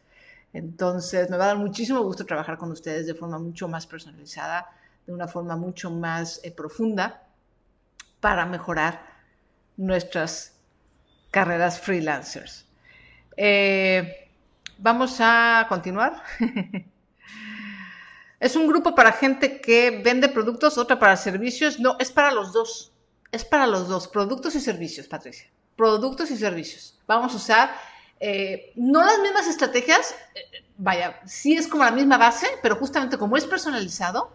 Entonces, me va a dar muchísimo gusto trabajar con ustedes de forma mucho más personalizada, de una forma mucho más eh, profunda para mejorar nuestras carreras freelancers. Eh, vamos a continuar. es un grupo para gente que vende productos, otra para servicios. No, es para los dos. Es para los dos, productos y servicios, Patricia. Productos y servicios. Vamos a usar eh, no las mismas estrategias, eh, vaya, sí es como la misma base, pero justamente como es personalizado,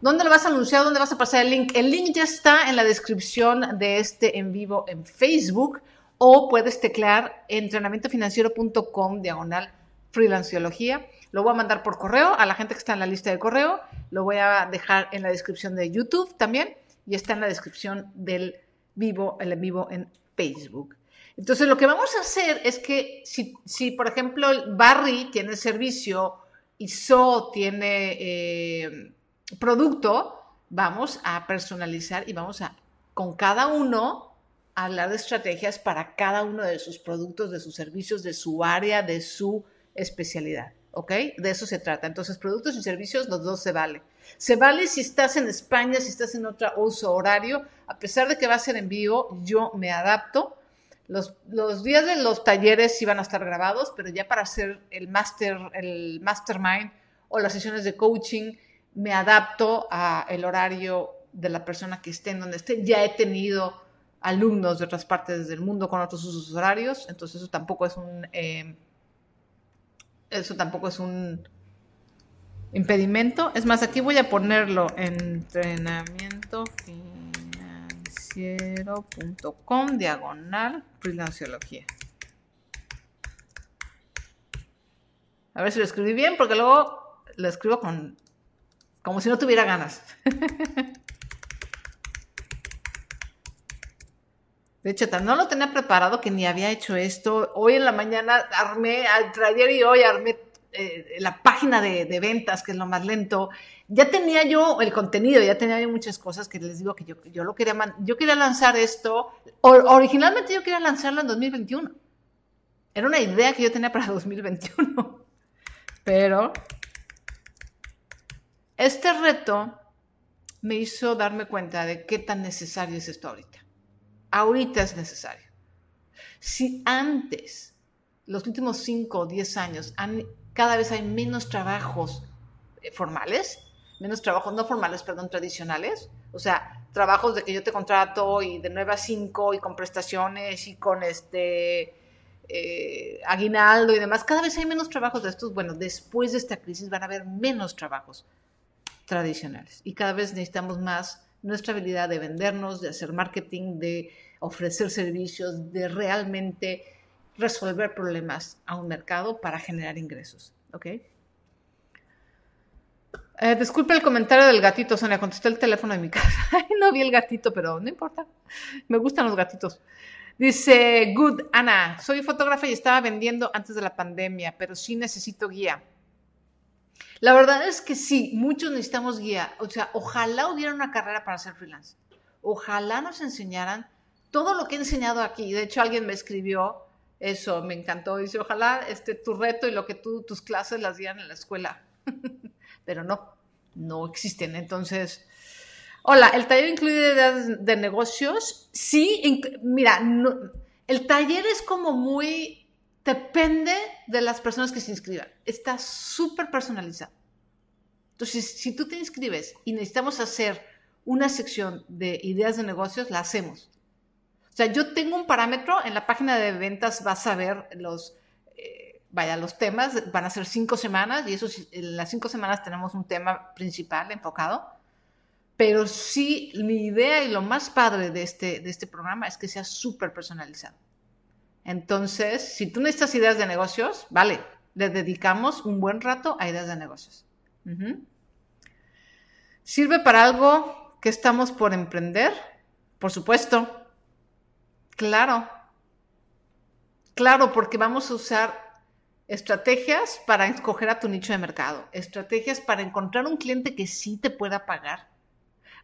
¿Dónde lo vas a anunciar? ¿Dónde vas a pasar el link? El link ya está en la descripción de este en vivo en Facebook o puedes teclear entrenamientofinanciero.com diagonal freelanceología. Lo voy a mandar por correo a la gente que está en la lista de correo. Lo voy a dejar en la descripción de YouTube también y está en la descripción del vivo, el en vivo en Facebook. Entonces, lo que vamos a hacer es que si, si por ejemplo, Barry tiene servicio y So tiene... Eh, producto, vamos a personalizar y vamos a, con cada uno, hablar de estrategias para cada uno de sus productos, de sus servicios, de su área, de su especialidad. ¿Ok? De eso se trata. Entonces, productos y servicios, los dos se vale. Se vale si estás en España, si estás en otro uso horario. A pesar de que va a ser en vivo, yo me adapto. Los, los, días de los talleres sí van a estar grabados, pero ya para hacer el master, el mastermind o las sesiones de coaching me adapto al horario de la persona que esté en donde esté. Ya he tenido alumnos de otras partes del mundo con otros usos horarios, entonces eso tampoco es un eh, eso tampoco es un impedimento. Es más, aquí voy a ponerlo entrenamiento financiero.com diagonal freelanciología. A ver si lo escribí bien, porque luego lo escribo con como si no tuviera ganas. De hecho, no lo tenía preparado que ni había hecho esto. Hoy en la mañana armé, ayer y hoy armé eh, la página de, ventas, que es lo más lento. Ya tenía yo el contenido, ya tenía yo muchas cosas que les digo que yo, yo lo quería, yo quería lanzar esto. originalmente yo quería lanzarlo en 2021. Era una idea que yo tenía para 2021. Pero este reto me hizo darme cuenta de qué tan necesario es esto ahorita. Ahorita es necesario. Si antes, los últimos 5 o 10 años, cada vez hay menos trabajos eh, formales, menos trabajos no formales, perdón, tradicionales, o sea, trabajos de que yo te contrato y de 9 a 5 y con prestaciones y con este eh, aguinaldo y demás, cada vez hay menos trabajos de estos. Bueno, después de esta crisis van a haber menos trabajos tradicionales y cada vez necesitamos más nuestra habilidad de vendernos, de hacer marketing, de ofrecer servicios, de realmente resolver problemas a un mercado para generar ingresos. ¿Ok? Eh, disculpe el comentario del gatito, Sonia. Contesté el teléfono de mi casa. no vi el gatito, pero no importa. Me gustan los gatitos. Dice, good, Ana. Soy fotógrafa y estaba vendiendo antes de la pandemia, pero sí necesito guía. La verdad es que sí, muchos necesitamos guía. O sea, ojalá hubiera una carrera para ser freelance. Ojalá nos enseñaran todo lo que he enseñado aquí. De hecho, alguien me escribió eso, me encantó. Dice, ojalá este, tu reto y lo que tú, tus clases las dieran en la escuela. Pero no, no existen. Entonces, hola, ¿el taller incluye ideas de negocios? Sí, mira, el taller es como muy Depende de las personas que se inscriban. Está súper personalizado. Entonces, si tú te inscribes y necesitamos hacer una sección de ideas de negocios, la hacemos. O sea, yo tengo un parámetro, en la página de ventas vas a ver los, eh, vaya, los temas, van a ser cinco semanas y eso, en las cinco semanas tenemos un tema principal enfocado. Pero sí, mi idea y lo más padre de este, de este programa es que sea súper personalizado. Entonces, si tú necesitas ideas de negocios, vale, le dedicamos un buen rato a ideas de negocios. ¿Sirve para algo que estamos por emprender? Por supuesto. Claro. Claro, porque vamos a usar estrategias para escoger a tu nicho de mercado, estrategias para encontrar un cliente que sí te pueda pagar.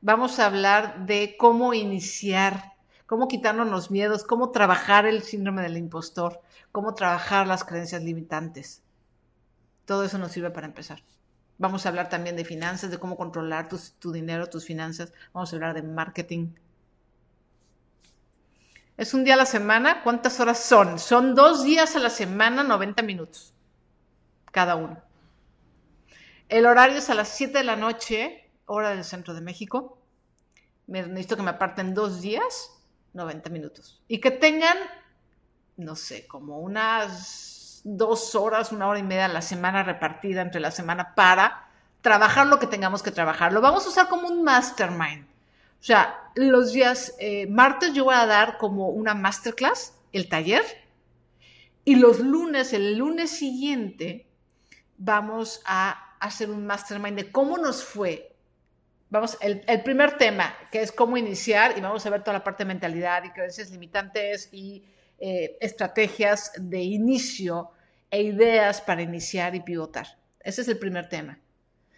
Vamos a hablar de cómo iniciar cómo quitarnos los miedos, cómo trabajar el síndrome del impostor, cómo trabajar las creencias limitantes. Todo eso nos sirve para empezar. Vamos a hablar también de finanzas, de cómo controlar tu, dinero, tus finanzas. Vamos a hablar de marketing. ¿Es un día a la semana? ¿Cuántas horas son? Son dos días a la semana, 90 minutos cada uno. El horario es a las 7 de la noche, hora del centro de México. Me necesito que me aparten dos días 90 minutos. Y que tengan, no sé, como unas dos horas, una hora y media a la semana repartida entre la semana para trabajar lo que tengamos que trabajar. Lo vamos a usar como un mastermind. O sea, los días eh, martes yo voy a dar como una masterclass, el taller, y los lunes, el lunes siguiente, vamos a hacer un mastermind de cómo nos fue vamos, el, primer tema, que es cómo iniciar, y vamos a ver toda la parte de mentalidad y creencias limitantes y eh, estrategias de inicio e ideas para iniciar y pivotar. Ese es el primer tema.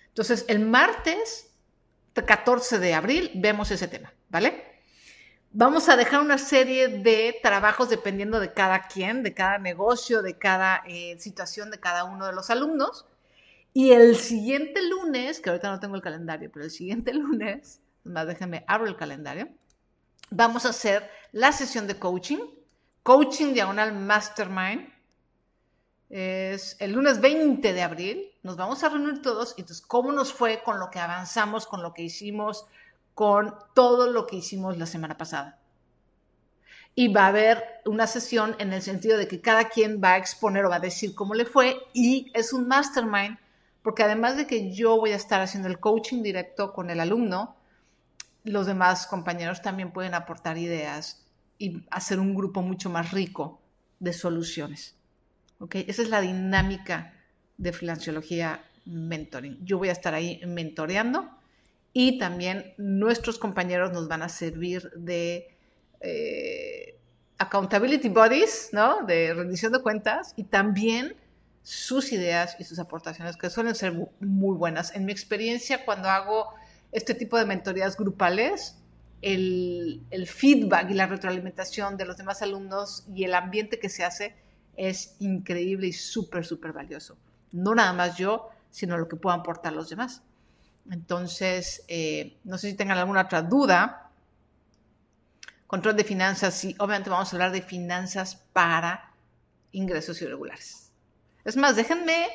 Entonces, el martes 14 de abril vemos ese tema, ¿vale? Vamos a dejar una serie de trabajos dependiendo de cada quien, de cada negocio, de cada eh, situación de cada uno de los alumnos y el siguiente lunes, que ahorita no tengo el calendario, pero el siguiente lunes, más déjenme abro el calendario, vamos a hacer la sesión de coaching, coaching diagonal mastermind. Es el lunes 20 de abril, nos vamos a reunir todos entonces cómo nos fue con lo que avanzamos, con lo que hicimos, con todo lo que hicimos la semana pasada. Y va a haber una sesión en el sentido de que cada quien va a exponer o va a decir cómo le fue y es un mastermind porque además de que yo voy a estar haciendo el coaching directo con el alumno, los demás compañeros también pueden aportar ideas y hacer un grupo mucho más rico de soluciones. ¿Okay? Esa es la dinámica de Filanciología Mentoring. Yo voy a estar ahí mentoreando y también nuestros compañeros nos van a servir de eh, accountability bodies, ¿no? De rendición de cuentas y también sus ideas y sus aportaciones, que suelen ser muy buenas. En mi experiencia, cuando hago este tipo de mentorías grupales, el, feedback y la retroalimentación de los demás alumnos y el ambiente que se hace es increíble y súper, súper valioso. No nada más yo, sino lo que puedan aportar los demás. Entonces, eh, no sé si tengan alguna otra duda. Control de finanzas, sí, obviamente vamos a hablar de finanzas para ingresos irregulares. Es más, déjenme,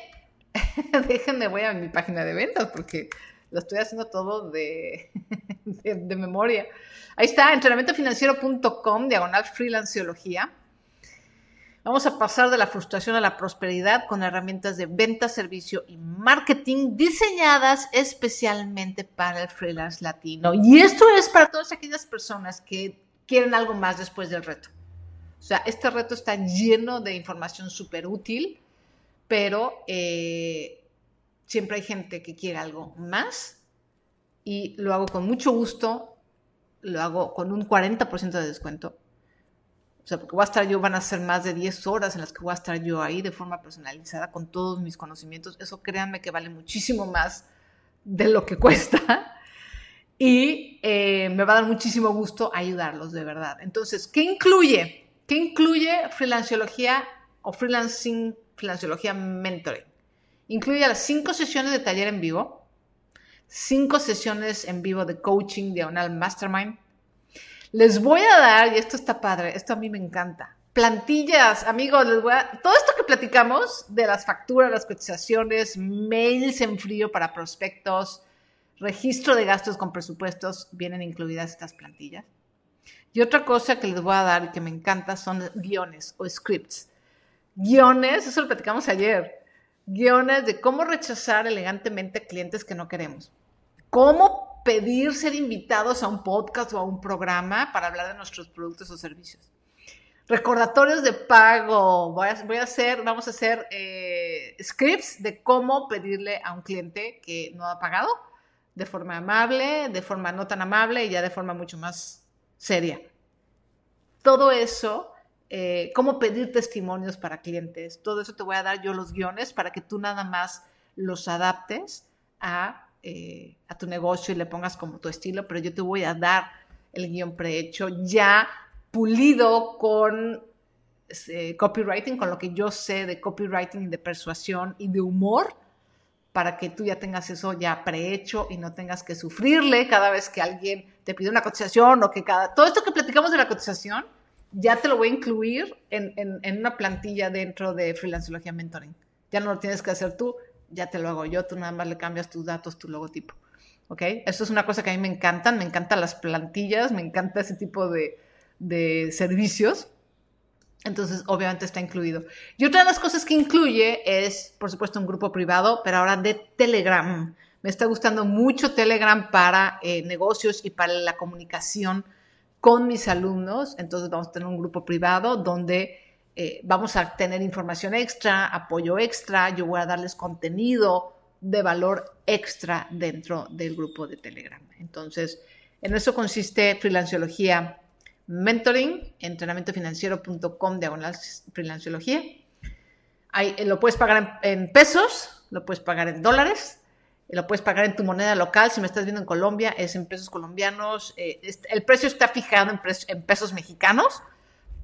déjenme, voy a mi página de ventas porque lo estoy haciendo todo de, de, memoria. Ahí está, entrenamientofinanciero.com, diagonal freelanceología. Vamos a pasar de la frustración a la prosperidad con herramientas de venta, servicio y marketing diseñadas especialmente para el freelance latino. Y esto es para todas aquellas personas que quieren algo más después del reto. O sea, este reto está lleno de información súper útil, pero eh, siempre hay gente que quiere algo más y lo hago con mucho gusto, lo hago con un 40% de descuento o sea, porque voy a estar yo, van a ser más de 10 horas en las que voy a estar yo ahí de forma personalizada con todos mis conocimientos. Eso créanme que vale muchísimo más de lo que cuesta. Y eh, me va a dar muchísimo gusto ayudarlos, de verdad. Entonces, ¿qué incluye? ¿Qué incluye freelanciología o freelancing, freelanciología mentoring? Incluye las cinco sesiones de taller en vivo, cinco sesiones en vivo de coaching diagonal mastermind, les voy a dar, y esto está padre, esto a mí me encanta. Plantillas, amigos, les voy a. Todo esto que platicamos de las facturas, las cotizaciones, mails en frío para prospectos, registro de gastos con presupuestos, vienen incluidas estas plantillas. Y otra cosa que les voy a dar y que me encanta son guiones o scripts. Guiones, eso lo platicamos ayer. Guiones de cómo rechazar elegantemente clientes que no queremos. Cómo pedir ser invitados a un podcast o a un programa para hablar de nuestros productos o servicios. Recordatorios de pago. Voy a, hacer, vamos a hacer eh, scripts de cómo pedirle a un cliente que no ha pagado de forma amable, de forma no tan amable y ya de forma mucho más seria. Todo eso, eh, cómo pedir testimonios para clientes, todo eso te voy a dar yo los guiones para que tú nada más los adaptes a eh, a tu negocio y le pongas como tu estilo, pero yo te voy a dar el guion prehecho ya pulido con eh, copywriting, con lo que yo sé de copywriting de persuasión y de humor, para que tú ya tengas eso ya prehecho y no tengas que sufrirle cada vez que alguien te pide una cotización o que cada... Todo esto que platicamos de la cotización, ya te lo voy a incluir en, en una plantilla dentro de Freelanceología Mentoring. Ya no lo tienes que hacer tú, ya te lo hago yo, tú nada más le cambias tus datos, tu logotipo. ¿Ok? Eso es una cosa que a mí me encantan, me encantan las plantillas, me encanta ese tipo de, de servicios. Entonces, obviamente está incluido. Y otra de las cosas que incluye es, por supuesto, un grupo privado, pero ahora de Telegram. Me está gustando mucho Telegram para eh, negocios y para la comunicación con mis alumnos. Entonces, vamos a tener un grupo privado donde eh, vamos a tener información extra, apoyo extra, yo voy a darles contenido de valor extra dentro del grupo de Telegram. Entonces, en eso consiste Freelanciología Mentoring, entrenamientofinanciero.com diagonal Freelanciología. Eh, lo puedes pagar en, pesos, lo puedes pagar en dólares, lo puedes pagar en tu moneda local. Si me estás viendo en Colombia, es en pesos colombianos. Eh, el precio está fijado en pesos mexicanos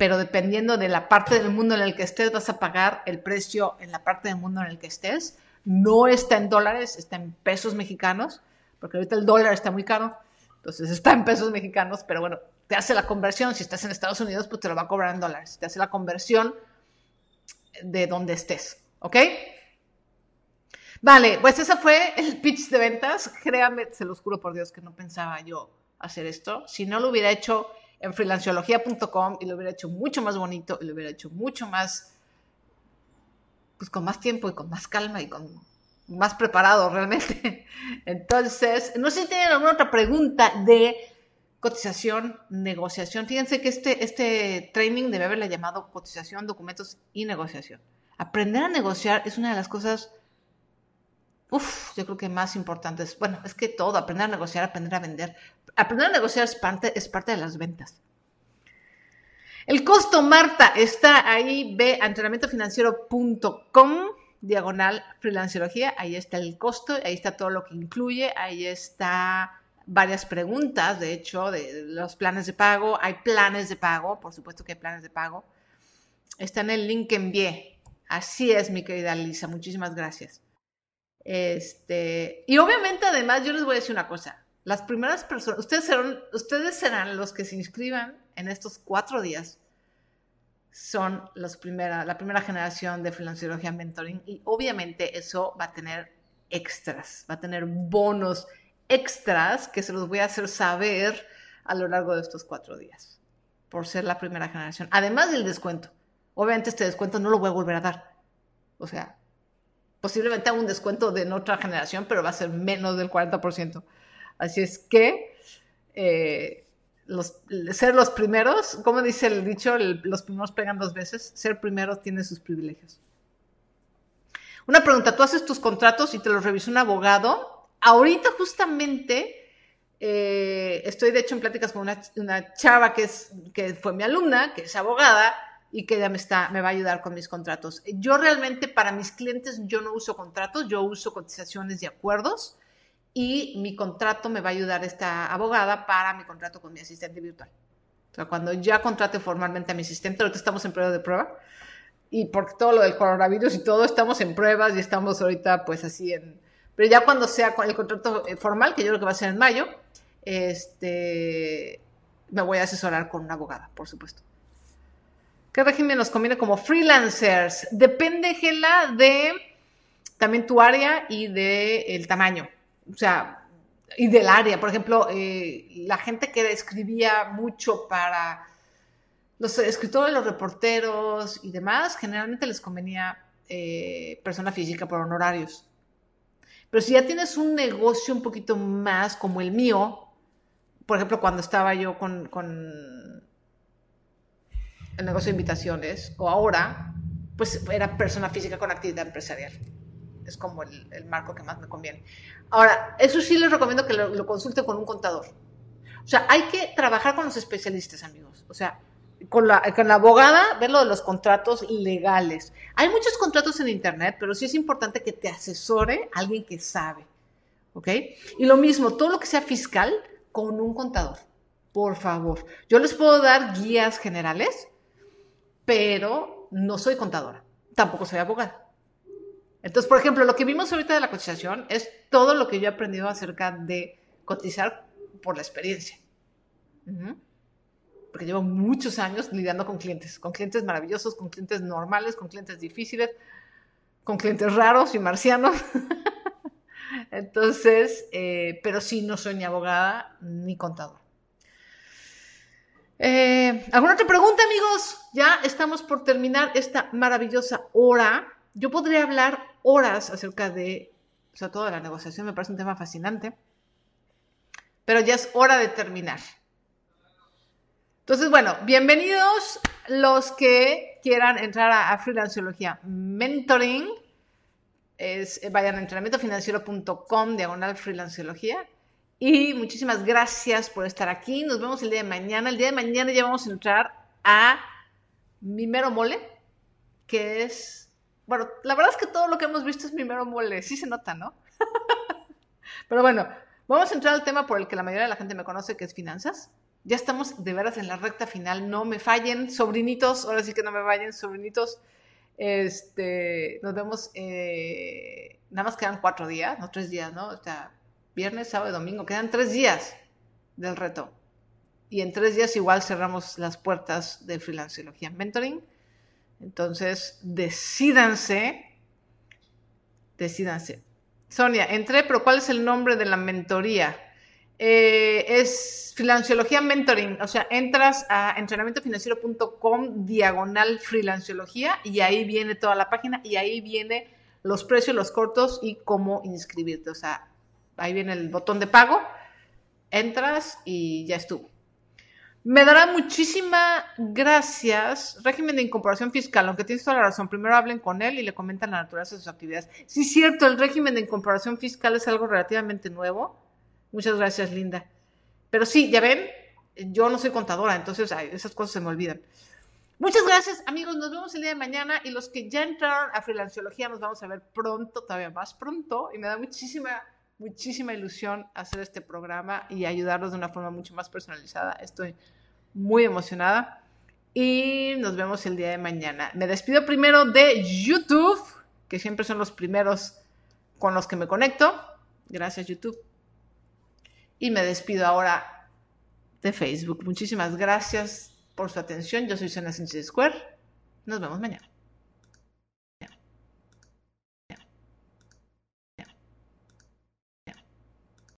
pero dependiendo de la parte del mundo en el que estés, vas a pagar el precio en la parte del mundo en el que estés. No está en dólares, está en pesos mexicanos, porque ahorita el dólar está muy caro, entonces está en pesos mexicanos, pero bueno, te hace la conversión. Si estás en Estados Unidos, pues te lo va a cobrar en dólares. Te hace la conversión de donde estés, ¿ok? Vale, pues ese fue el pitch de ventas. Créame, se los juro por Dios que no pensaba yo hacer esto. Si no lo hubiera hecho en freelanciología.com y lo hubiera hecho mucho más bonito y lo hubiera hecho mucho más, pues con más tiempo y con más calma y con más preparado realmente. Entonces, no sé si tienen alguna otra pregunta de cotización, negociación. Fíjense que este, este training debe haberle llamado cotización, documentos y negociación. Aprender a negociar es una de las cosas, uff, yo creo que más importantes. Bueno, es que todo, aprender a negociar, aprender a vender, aprender a negociar es parte, es parte de las ventas. El costo, Marta, está ahí, ve entrenamientofinanciero.com, diagonal freelanciología, ahí está el costo, ahí está todo lo que incluye, ahí está varias preguntas, de hecho, de los planes de pago, hay planes de pago, por supuesto que hay planes de pago, está en el link que envié. Así es, mi querida Lisa, muchísimas gracias. Este, y obviamente, además, yo les voy a decir una cosa las primeras personas, ustedes serán, ustedes serán los que se inscriban en estos cuatro días. Son los primera, la primera generación de Financiología Mentoring y obviamente eso va a tener extras, va a tener bonos extras que se los voy a hacer saber a lo largo de estos cuatro días, por ser la primera generación, además del descuento. obviamente este descuento no lo voy a volver a dar. O sea, posiblemente un descuento de otra generación, pero va a ser menos del 40%. Así es que eh, ser los primeros, como dice el dicho, los primeros pegan dos veces, ser primero tiene sus privilegios. Una pregunta, tú haces tus contratos y te los revisa un abogado. Ahorita justamente eh, estoy de hecho en pláticas con una, chava que, es, que fue mi alumna, que es abogada y que ya me, está, me va a ayudar con mis contratos. Yo realmente para mis clientes yo no uso contratos, yo uso cotizaciones y acuerdos y mi contrato me va a ayudar esta abogada para mi contrato con mi asistente virtual. O sea, cuando ya contrate formalmente a mi asistente, ahorita estamos en prueba de prueba y por todo lo del coronavirus y todo, estamos en pruebas y estamos ahorita pues así en... Pero ya cuando sea el contrato eh, formal, que yo creo que va a ser en mayo, este, me voy a asesorar con una abogada, por supuesto. ¿Qué régimen nos conviene como freelancers? Depende, Gela, de también tu área y del el tamaño. O sea, y del área. Por ejemplo, eh, la gente que escribía mucho para los escritores, los reporteros y demás, generalmente les convenía eh, persona física por honorarios. Pero si ya tienes un negocio un poquito más como el mío, por ejemplo, cuando estaba yo con, el negocio de invitaciones, o ahora, pues era persona física con actividad empresarial. Es como el, marco que más me conviene. Ahora, eso sí les recomiendo que lo, lo consulten con un contador. O sea, hay que trabajar con los especialistas, amigos. O sea, con la, con la, abogada, ver lo de los contratos legales. Hay muchos contratos en Internet, pero sí es importante que te asesore alguien que sabe. ¿Ok? Y lo mismo, todo lo que sea fiscal, con un contador, por favor. Yo les puedo dar guías generales, pero no soy contadora, tampoco soy abogada. Entonces, por ejemplo, lo que vimos ahorita de la cotización es todo lo que yo he aprendido acerca de cotizar por la experiencia. Porque llevo muchos años lidiando con clientes, con clientes maravillosos, con clientes normales, con clientes difíciles, con clientes raros y marcianos. Entonces, eh, pero sí, no soy ni abogada ni contador. Eh, ¿Alguna otra pregunta, amigos? Ya estamos por terminar esta maravillosa hora. Yo podría hablar horas acerca de, todo de la negociación, me parece un tema fascinante, pero ya es hora de terminar. Entonces, bueno, bienvenidos los que quieran entrar a, a Freelanceología Mentoring es, eh, vayan a entrenamientofinanciero.com, diagonal freelanceología. Y muchísimas gracias por estar aquí. Nos vemos el día de mañana. El día de mañana ya vamos a entrar a mi mero mole, que es, bueno, la verdad es que todo lo que hemos visto es mi mero mole. Sí se nota, ¿no? Pero bueno, vamos a entrar al tema por el que la mayoría de la gente me conoce, que es finanzas. Ya estamos de veras en la recta final. No me fallen, sobrinitos. Ahora sí que no me fallen, sobrinitos. Este, nos vemos, eh, nada más quedan cuatro días, no tres días, ¿no? O sea, viernes, sábado y domingo, quedan tres días del reto. Y en tres días igual cerramos las puertas de Freelanceología Mentoring. Entonces, decídanse, decídanse. Sonia, entré, pero ¿cuál es el nombre de la mentoría? Eh, es Freelanciología Mentoring, o sea, entras a entrenamientofinanciero.com diagonal freelanciología y ahí viene toda la página y ahí viene los precios, los cortos y cómo inscribirte. O sea, ahí viene el botón de pago, entras y ya estuvo. Me dará muchísimas gracias. Régimen de incorporación fiscal, aunque tienes toda la razón. Primero hablen con él y le comentan la naturaleza de sus actividades. Sí, cierto, el régimen de incorporación fiscal es algo relativamente nuevo Muchas gracias, Linda. Pero sí, ya ven, yo no soy contadora, entonces esas cosas se me olvidan. Muchas gracias, amigos. Nos vemos el día de mañana y los que ya entraron a Freelanciología nos vamos a ver pronto, todavía más pronto. Y me da muchísima, muchísima ilusión hacer este programa y ayudarlos de una forma mucho más personalizada. Estoy muy emocionada y nos vemos el día de mañana. Me despido primero de YouTube, que siempre son los primeros con los que me conecto. Gracias, YouTube. Y me despido ahora de Facebook. Muchísimas gracias por su atención. Yo soy Sena Square. Nos vemos mañana.